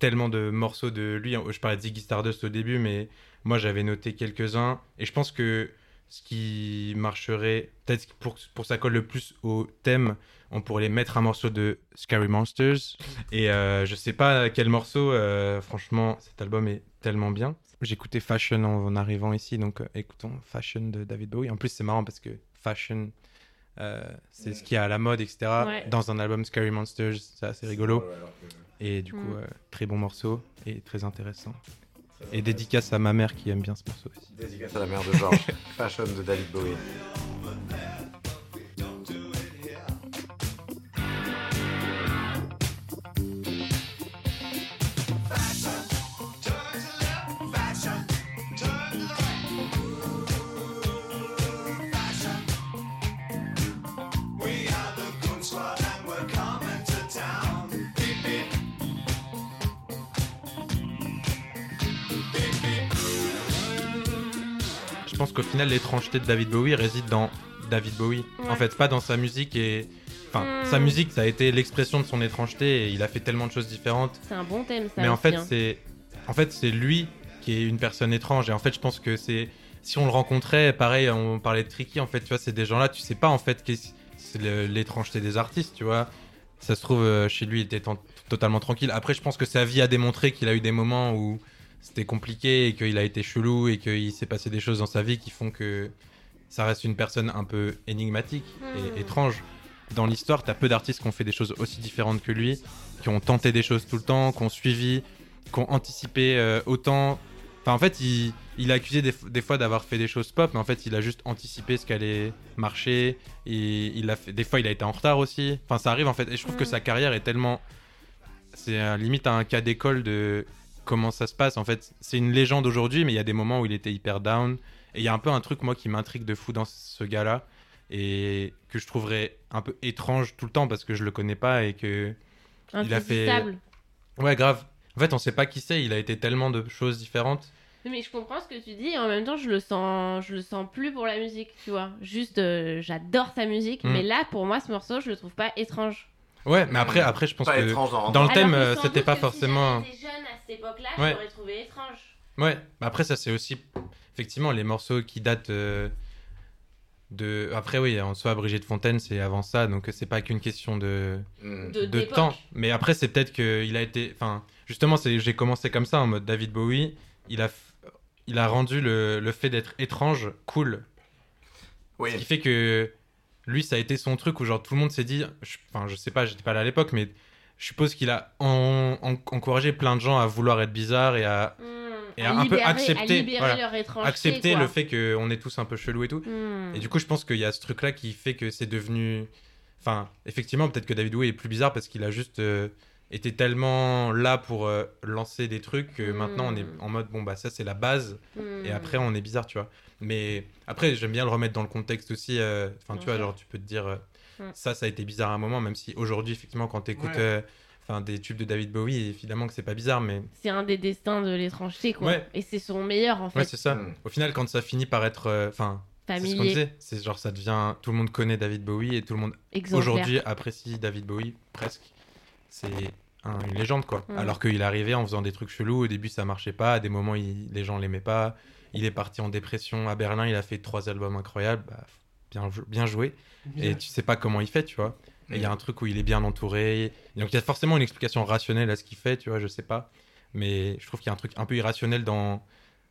Tellement de morceaux de lui. Je parlais de Ziggy Stardust au début, mais moi, j'avais noté quelques-uns. Et je pense que ce qui marcherait, peut-être pour, pour ça colle le plus au thème, on pourrait les mettre un morceau de Scary Monsters. Et euh, je sais pas quel morceau, euh, franchement, cet album est tellement bien. J'écoutais Fashion en, en arrivant ici, donc euh, écoutons Fashion de David Bowie. En plus, c'est marrant parce que Fashion, euh, c'est ce qui est à la mode, etc. Ouais. Dans un album Scary Monsters, c'est assez rigolo. Et du coup, Mm. euh, très bon morceau et très intéressant. Et dédicace à ma mère qui aime bien ce morceau aussi. Dédicace à la mère de Georges. [LAUGHS] Fashion de David Bowie. Pense qu'au final, l'étrangeté de David Bowie réside dans David Bowie. Ouais. En fait, pas dans sa musique et. Enfin, Mm. sa musique, ça a été l'expression de son étrangeté et il a fait tellement de choses différentes. C'est un bon thème, ça. Mais en fait, hein. c'est. En fait, c'est lui qui est une personne étrange. Et en fait, je pense que c'est. Si on le rencontrait, pareil, on parlait de Tricky, en fait, tu vois, c'est des gens-là, tu sais pas, en fait, qu'est-ce- c'est l'étrangeté des artistes, tu vois. Ça se trouve, euh, chez lui, il était totalement tranquille. Après, je pense que sa vie a démontré qu'il a eu des moments où c'était compliqué et qu'il a été chelou et qu'il s'est passé des choses dans sa vie qui font que ça reste une personne un peu énigmatique et Hmm. étrange. Dans l'histoire, t'as peu d'artistes qui ont fait des choses aussi différentes que lui, qui ont tenté des choses tout le temps, qui ont suivi, qui ont anticipé euh, autant. Enfin, en fait, il, il a accusé des, des fois d'avoir fait des choses pop, mais en fait, il a juste anticipé ce qu'allait marcher. Et il a fait, des fois, il a été en retard aussi. Enfin, ça arrive en fait. Et je trouve que Mm. sa carrière est tellement. C'est euh, limite un cas d'école de comment ça se passe. En fait, c'est une légende aujourd'hui, mais il y a des moments où il était hyper down. Et il y a un peu un truc, moi, qui m'intrigue de fou dans ce gars-là. Et que je trouverais un peu étrange tout le temps parce que je le connais pas et que. il a fait-. Ouais, grave. En fait, on sait pas qui c'est. Il a été tellement de choses différentes. Mais je comprends ce que tu dis et en même temps je le sens je le sens plus pour la musique, tu vois. Juste euh, j'adore sa musique, Mm. mais là pour moi ce morceau je le trouve pas étrange. Ouais, mais après, après je pense Pas que. dans, dans le thème, euh, c'était pas que forcément- Si cette époque-là, Ouais. je l'aurais trouvé étrange. Ouais, mais après, ça, c'est aussi. Effectivement, les morceaux qui datent euh, de. Après, oui, en soi, Brigitte Fontaine, c'est avant ça, donc c'est pas qu'une question de, Hmm. De, temps. Mais après, c'est peut-être qu'il a été. Enfin, justement, c'est- j'ai commencé comme ça, en mode David Bowie. Il a, f- il a rendu le, le fait d'être étrange cool. Oui. Ce qui fait que lui, ça a été son truc où genre tout le monde s'est dit, je- enfin je sais pas, j'étais pas là à l'époque, mais je suppose qu'il a en- en- encouragé plein de gens à vouloir être bizarre et à Mm. Et À un peu libérer- accepter, voilà. quoi. le fait qu'on est tous un peu chelous et tout. Mm. Et du coup, je pense qu'il y a ce truc-là qui fait que c'est devenu. Enfin, effectivement, peut-être que David Bowie est plus bizarre parce qu'il a juste euh, été tellement là pour euh, lancer des trucs que maintenant on est en mode bon, bah ça c'est la base et après on est bizarre, tu vois. Mais après, j'aime bien le remettre dans le contexte aussi. euh, Enfin, tu vois, genre tu peux te dire Mm. ça, ça a été bizarre à un moment, même si aujourd'hui, effectivement, quand tu écoutes Ouais. des tubes de David Bowie, évidemment que c'est pas bizarre, mais C'est un des destins de l'étrangeté, quoi. Ouais. Et c'est son meilleur, en fait. ouais, c'est ça. Mm. Au final, quand ça finit par être. euh, Enfin, c'est ce qu'on familier, disait. C'est genre, ça devient. Tout le monde connaît David Bowie et tout le monde exemplaire. aujourd'hui apprécie David Bowie, presque. C'est un- une légende, quoi. Mm. Alors qu'il est arrivé en faisant des trucs chelous. Au début, ça marchait pas. À des moments, il- les gens l'aimaient pas. il est parti en dépression à Berlin, il a fait trois albums incroyables, bah, bien, jou- bien joué. Et tu sais pas comment il fait, tu vois. Et il y a un truc où il est bien entouré. Donc il y a forcément une explication rationnelle à ce qu'il fait, tu vois, je sais pas. Mais je trouve qu'il y a un truc un peu irrationnel dans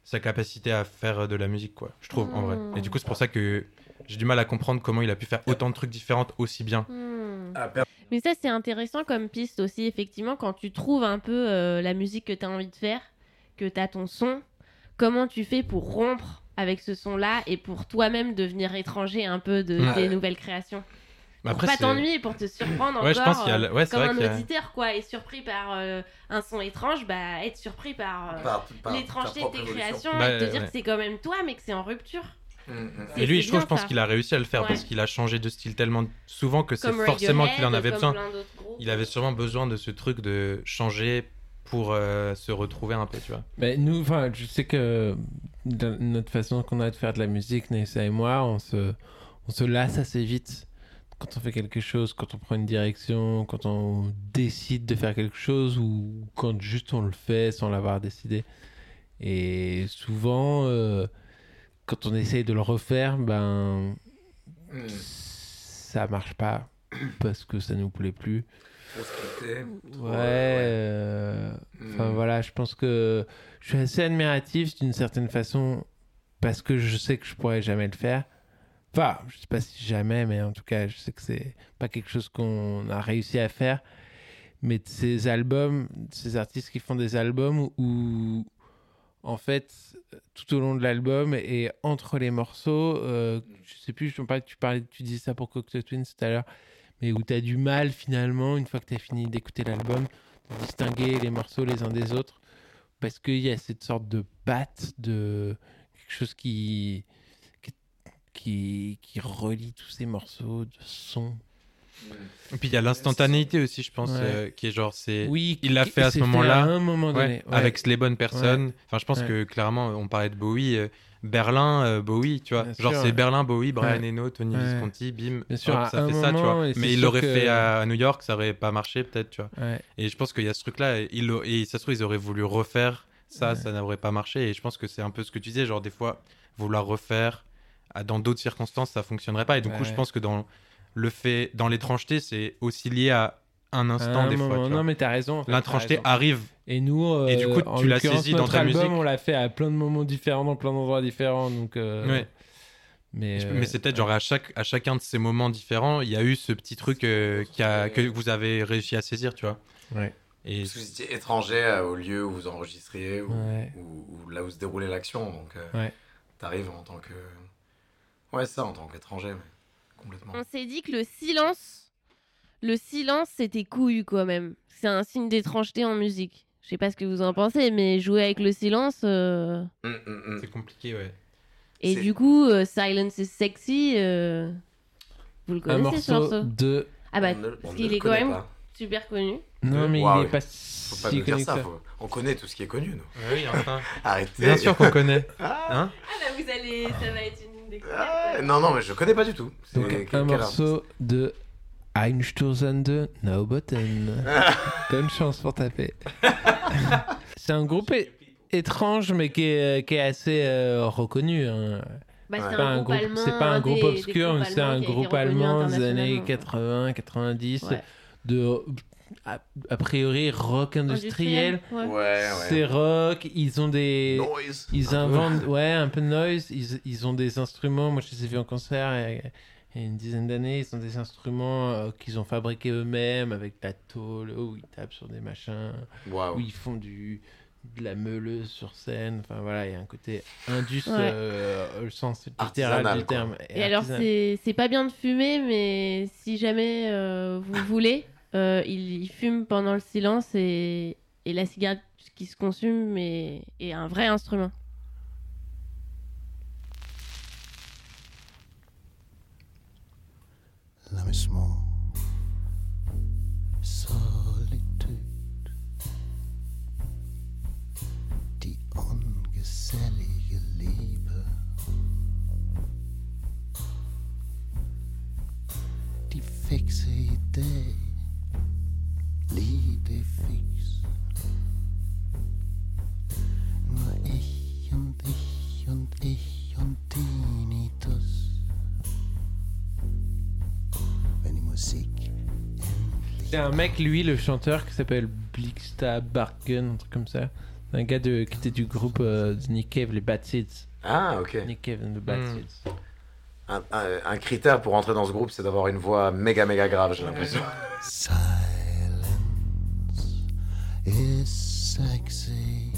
sa capacité à faire de la musique, quoi. Je trouve, en vrai. Et du coup, c'est pour ça que j'ai du mal à comprendre comment il a pu faire autant de trucs différents aussi bien. Hmm. Ah, Mais ça, c'est intéressant comme piste aussi, effectivement, quand tu trouves un peu euh, la musique que tu as envie de faire, que tu as ton son, comment tu fais pour rompre avec ce son-là et pour toi-même devenir étranger un peu de Ouais. tes nouvelles créations Mais Pour pas t'ennuyer, pour te surprendre Ouais, je pense qu'il y a le- euh, ouais, c'est comme vrai un a- auditeur, quoi, est surpris par euh, un son étrange, bah, être surpris par... euh, par- par L'étrangeté de tes créations Bah, et te dire ouais. que c'est quand même toi, mais que c'est en rupture. Mm, mm. Et lui, je trouve, bien, je pense qu'il a réussi à le faire Ouais. parce qu'il a changé de style tellement souvent que c'est forcément qu'il en avait besoin. Il avait sûrement besoin de ce truc de changer pour euh, se retrouver un peu, tu vois. Mais nous, enfin, je sais que notre façon qu'on a de faire de la musique, Nessa et moi, on se, on se lasse assez vite quand on fait quelque chose, quand on prend une direction, quand on décide de faire quelque chose ou quand juste on le fait sans l'avoir décidé. Et souvent, euh, quand on essaye de le refaire, ben, Mm. ça marche pas parce que ça nous plaît plus. Ouais. euh, Enfin Mm. voilà, je pense que je suis assez admiratif d'une certaine façon parce que je sais que je pourrais jamais le faire. Enfin, je sais pas si jamais, mais en tout cas, je sais que c'est pas quelque chose qu'on a réussi à faire. Mais de ces albums, de ces artistes qui font des albums où, en fait, tout au long de l'album et entre les morceaux, euh, je sais plus, je parlais, tu parlais, tu disais ça pour Cocteau Twins tout à l'heure, mais où tu as du mal finalement, une fois que tu as fini d'écouter l'album, de distinguer les morceaux les uns des autres, parce qu'il y a cette sorte de patte, de quelque chose qui, qui, qui, relie tous ces morceaux de son. Et puis il y a l'instantanéité aussi, je pense, Ouais. euh, qui est genre, c'est. Oui, il l'a fait à ce moment-là, moment Ouais, avec les bonnes personnes. Enfin, je pense que clairement, on parlait de Bowie. euh, Berlin, euh, Bowie, tu vois. Bien genre, c'est. Berlin, Bowie, Brian Ouais. Eno, Tony Ouais. Visconti, bim. Bien sûr, hop, ça fait ça, tu vois. Mais il l'aurait que- fait à, à New York, ça aurait pas marché, peut-être, tu vois. Ouais. Et je pense qu'il y a ce truc-là, et, il et ça se trouve, ils auraient voulu refaire ça, ça n'aurait pas marché. Et je pense que c'est un peu ce que tu disais, genre des fois, vouloir refaire dans d'autres circonstances, ça fonctionnerait pas. Et du coup, je pense que dans le fait, dans l'étrangeté, c'est aussi lié à un instant un des fois. moment- tu non, vois. mais t'as raison. L'étrangeté raison. arrive. Et nous, Et du euh, coup, en tu l'as saisi dans ta album, musique. on l'a fait à plein de moments différents, dans plein d'endroits différents. Donc, euh, Ouais. Mais, euh, mais c'est peut-être genre à, chaque, à chacun de ces moments différents, il y a eu ce petit truc euh, qui a, que vous avez réussi à saisir, tu vois. Ouais. Et Parce que vous étiez étranger euh, au lieu où vous enregistriez, ou, Ouais. ou- ou là où se déroulait l'action. Donc, euh, Ouais. t'arrives en tant que. Ouais, ça, en tant qu'étranger, mais complètement. On s'est dit que le silence, le silence, c'était couillu quand même. C'est un signe d'étrangeté en musique. Je sais pas ce que vous en pensez, mais jouer avec le silence. euh, Hum, hum, hum. c'est compliqué, ouais. Et du coup, euh, Silence is Sexy, euh, vous le Un connaissez ce morceau morceau de. Ah bah, ne- parce qu'il est quand même pas. super connu. Non, mais il est pas Faut pas si nous dire ça, faut- on connaît tout ce qui est connu, nous. Oui, enfin. [LAUGHS] Arrêtez. Bien sûr qu'on connaît. [LAUGHS] Ah, Hein Ah bah, vous allez. Ça va être une découverte. ah, non, non, mais je connais pas du tout. C'est Donc, un morceau de Einstürzen de No Button. [LAUGHS] Bonne chance pour taper. [LAUGHS] c'est un groupe étrange, mais qui est, qui est assez euh, reconnu. hein. Bah, c'est Pas un, un groupe groupe- allemand. c'est pas un groupe des- des obscur, mais c'est un groupe allemand des années internationalement. 80, 90, Ouais. de a, a priori rock industriel. Ouais. Ouais, ouais. C'est rock, ils ont des. Noise. Ils Un peu. inventent, ouais, un peu de noise. Ils, ils ont des instruments. Moi, je les ai vus en concert il y a une dizaine d'années. Ils ont des instruments euh, qu'ils ont fabriqués eux-mêmes avec la tôle, où ils tapent sur des machins, où ils font du, de la meuleuse sur scène. Enfin, voilà, il y a un côté indus, Ouais. euh, au sens littéral du terme. Et alors, c'est c'est pas bien de fumer, mais si jamais euh, vous [LAUGHS] voulez, euh, il, il fume pendant le silence et, et la cigarette qui se consume est, est un vrai instrument. l'amissement, Solitude, die ungesellige Liebe, die fixe Idee, l'idée fixe. C'est un mec, lui, le chanteur, qui s'appelle Blixta Bargen, un truc comme ça. Un gars de, qui était du groupe euh, de Nick Cave, les Bad Seeds. Ah, ok. Nick Cave and the Bad Hmm. Seeds. Un, un- un critère pour entrer dans ce groupe, c'est d'avoir une voix méga méga grave, j'ai l'impression. Silence is sexy.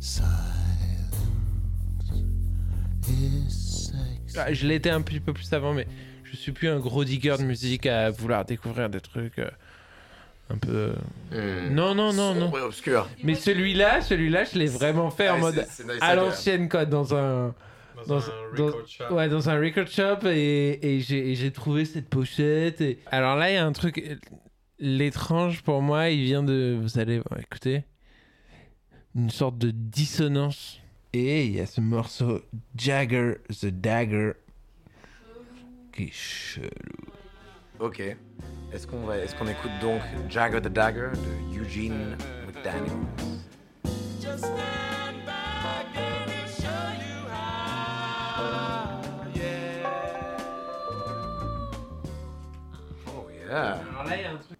Silence is sexy. Ah, je l'étais un petit peu plus avant, mais je suis plus un gros digger de musique à vouloir découvrir des trucs euh, un peu. Hmm. Non, non, non, non. Obscur. Mais celui-là, celui-là, je l'ai vraiment fait en Ouais, mode c'est- c'est nice à l'ancienne, quoi, dans un. Dans- dans- Ouais, dans un record shop et, et j'ai trouvé cette pochette. Et... Alors là, il y a un truc. L'étrange pour moi, il vient de. Vous allez écoutez. Une sorte de dissonance. Et il y a ce morceau Jagger the Dagger. Qui est chelou. Ok. Est-ce qu'on va, est-ce qu'on écoute donc Jagger the Dagger de Eugene McDaniel? Oh yeah. Alors là, il y a un truc.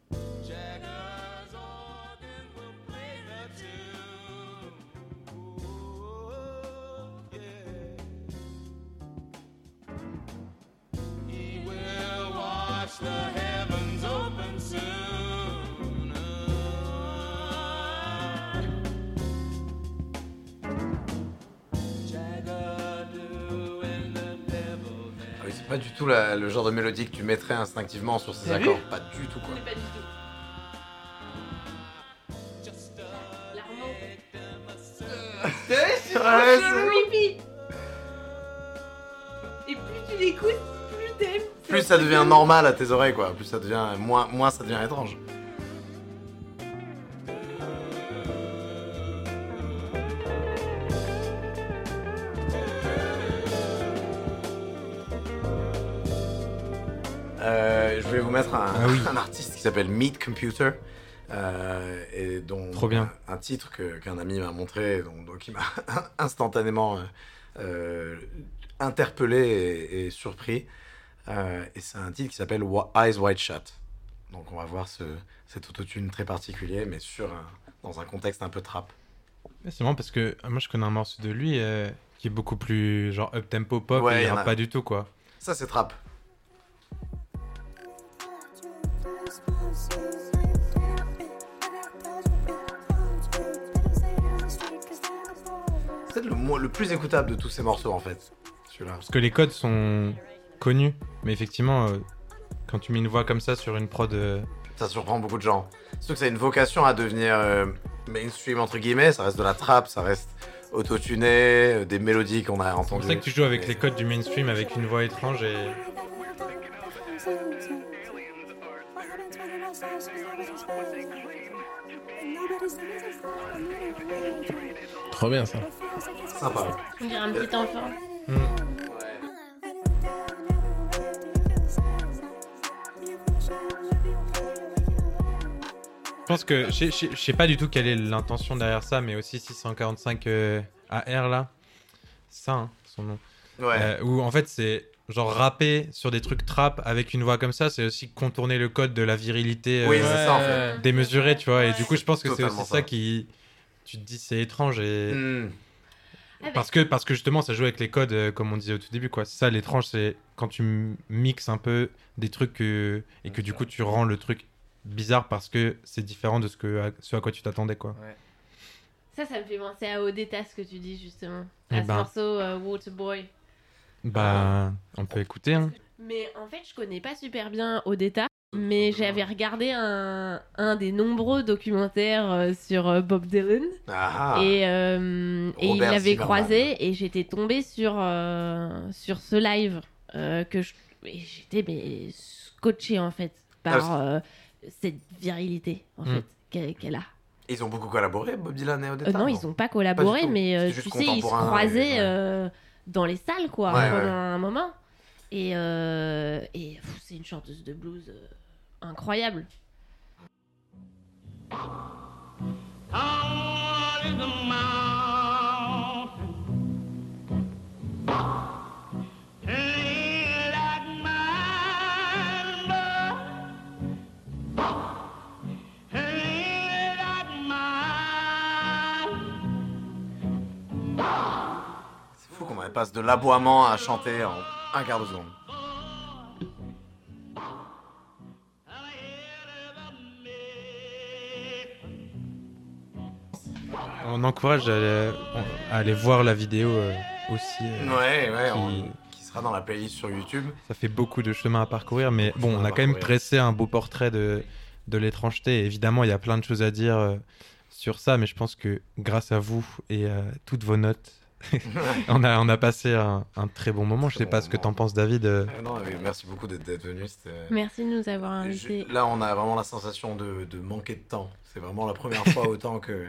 Pas du tout la- le genre de mélodie que tu mettrais instinctivement sur ces accords. Pas du tout quoi. Pas du tout. [LAUGHS] Ouais, Creepy. Et plus tu l'écoutes, plus t'aimes. Plus ça devient normal à tes oreilles quoi. Plus ça devient moins, moins ça devient étrange. Ah oui. un artiste qui s'appelle Meat Computer. euh, et dont Trop bien. Un, un titre qu'un ami m'a montré, donc, donc il m'a [LAUGHS] instantanément euh, euh, interpellé et, et surpris. Euh, et c'est un titre qui s'appelle Eyes Wide Shut. Donc on va voir ce, cet autotune très particulier, mais sur un- dans un contexte un peu trap. C'est marrant parce que moi je connais un morceau de lui qui est beaucoup plus genre up tempo pop Ouais, et y en genre a. pas du tout quoi. Ça c'est trap. Le, plus écoutable de tous ces morceaux en fait. Celui-là. Parce que les codes sont connus, mais effectivement euh, quand tu mets une voix comme ça sur une prod, euh, Ça surprend beaucoup de gens. Surtout que ça a une vocation à devenir euh, mainstream entre guillemets, ça reste de la trap, ça reste autotuné, euh, des mélodies qu'on a c'est pour entendues. ça que tu joues avec Mais- les codes du mainstream avec une voix étrange et Trop bien ça. Sympa. On dirait un petit enfant. Je pense que je sais- je sais- je sais pas du tout quelle est l'intention derrière ça, mais aussi 645 euh, AR là, ça, hein, son nom. Ouais. Euh, où en fait c'est genre rapper sur des trucs trap avec une voix comme ça, c'est aussi contourner le code de la virilité euh, Oui, c'est ça en fait. démesurée, tu vois. Et du coup, je pense que c'est aussi ça ça. qui, tu te dis, c'est étrange et Hmm. Ah, parce que parce que justement, ça joue avec les codes, euh, comme on disait au tout début, quoi. C'est ça l'étrange, c'est quand tu mixes un peu des trucs que- et que du coup tu rends le truc bizarre parce que c'est différent de ce que à, ce à quoi tu t'attendais, quoi. Ça, ça me fait penser à Odetta, ce que tu dis justement. Eh À ce ben. morceau euh, Waterboy. Bah, on peut écouter. Hein. Mais en fait, je connais pas super bien Odetta. Mais j'avais regardé un, un des nombreux documentaires euh, sur euh, Bob Dylan. Ah. Et, euh, et il l'avait croisé et j'étais tombée sur, euh, sur ce live euh, que j'étais mais scotchée en fait par Ah, euh, cette virilité en Mm. fait qu'elle a. Ils ont beaucoup collaboré, Bob Dylan et Odetta. non, ils ont pas collaboré, mais tu sais, ils se croisaient ouais. dans les salles quoi Ouais, pendant ouais. un moment. Et, euh, et c'est une chanteuse de blues euh, incroyable. passe de l'aboiement à chanter en un quart de seconde. On encourage à aller, à aller voir la vidéo euh, aussi. euh, Ouais, ouais, qui- on- dans la playlist sur YouTube. Ça fait beaucoup de chemin à parcourir, mais bon, on a quand même dressé un beau portrait de, de l'étrangeté. Et Évidemment, il y a plein de choses à dire euh, sur ça, mais je pense que grâce à vous et à toutes vos notes, [LAUGHS] on a, on a passé un, un très bon moment. Je Très sais pas ce que t'en penses, David. euh. Euh, non, mais merci beaucoup d'être venu. c'était- Merci de nous avoir invités. Là, on a vraiment la sensation de, de manquer de temps. C'est vraiment la première fois [LAUGHS] autant que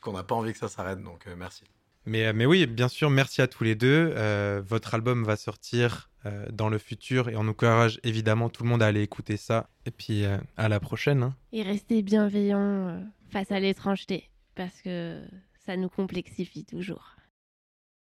qu'on n'a pas envie que ça s'arrête. Donc, euh, merci. Mais, euh, mais oui, bien sûr, merci à tous les deux. Euh, votre album va sortir euh, dans le futur et on encourage évidemment tout le monde à aller écouter ça. Et puis euh, à la prochaine. hein. Et restez bienveillants euh, face à l'étrangeté, parce que ça nous complexifie toujours.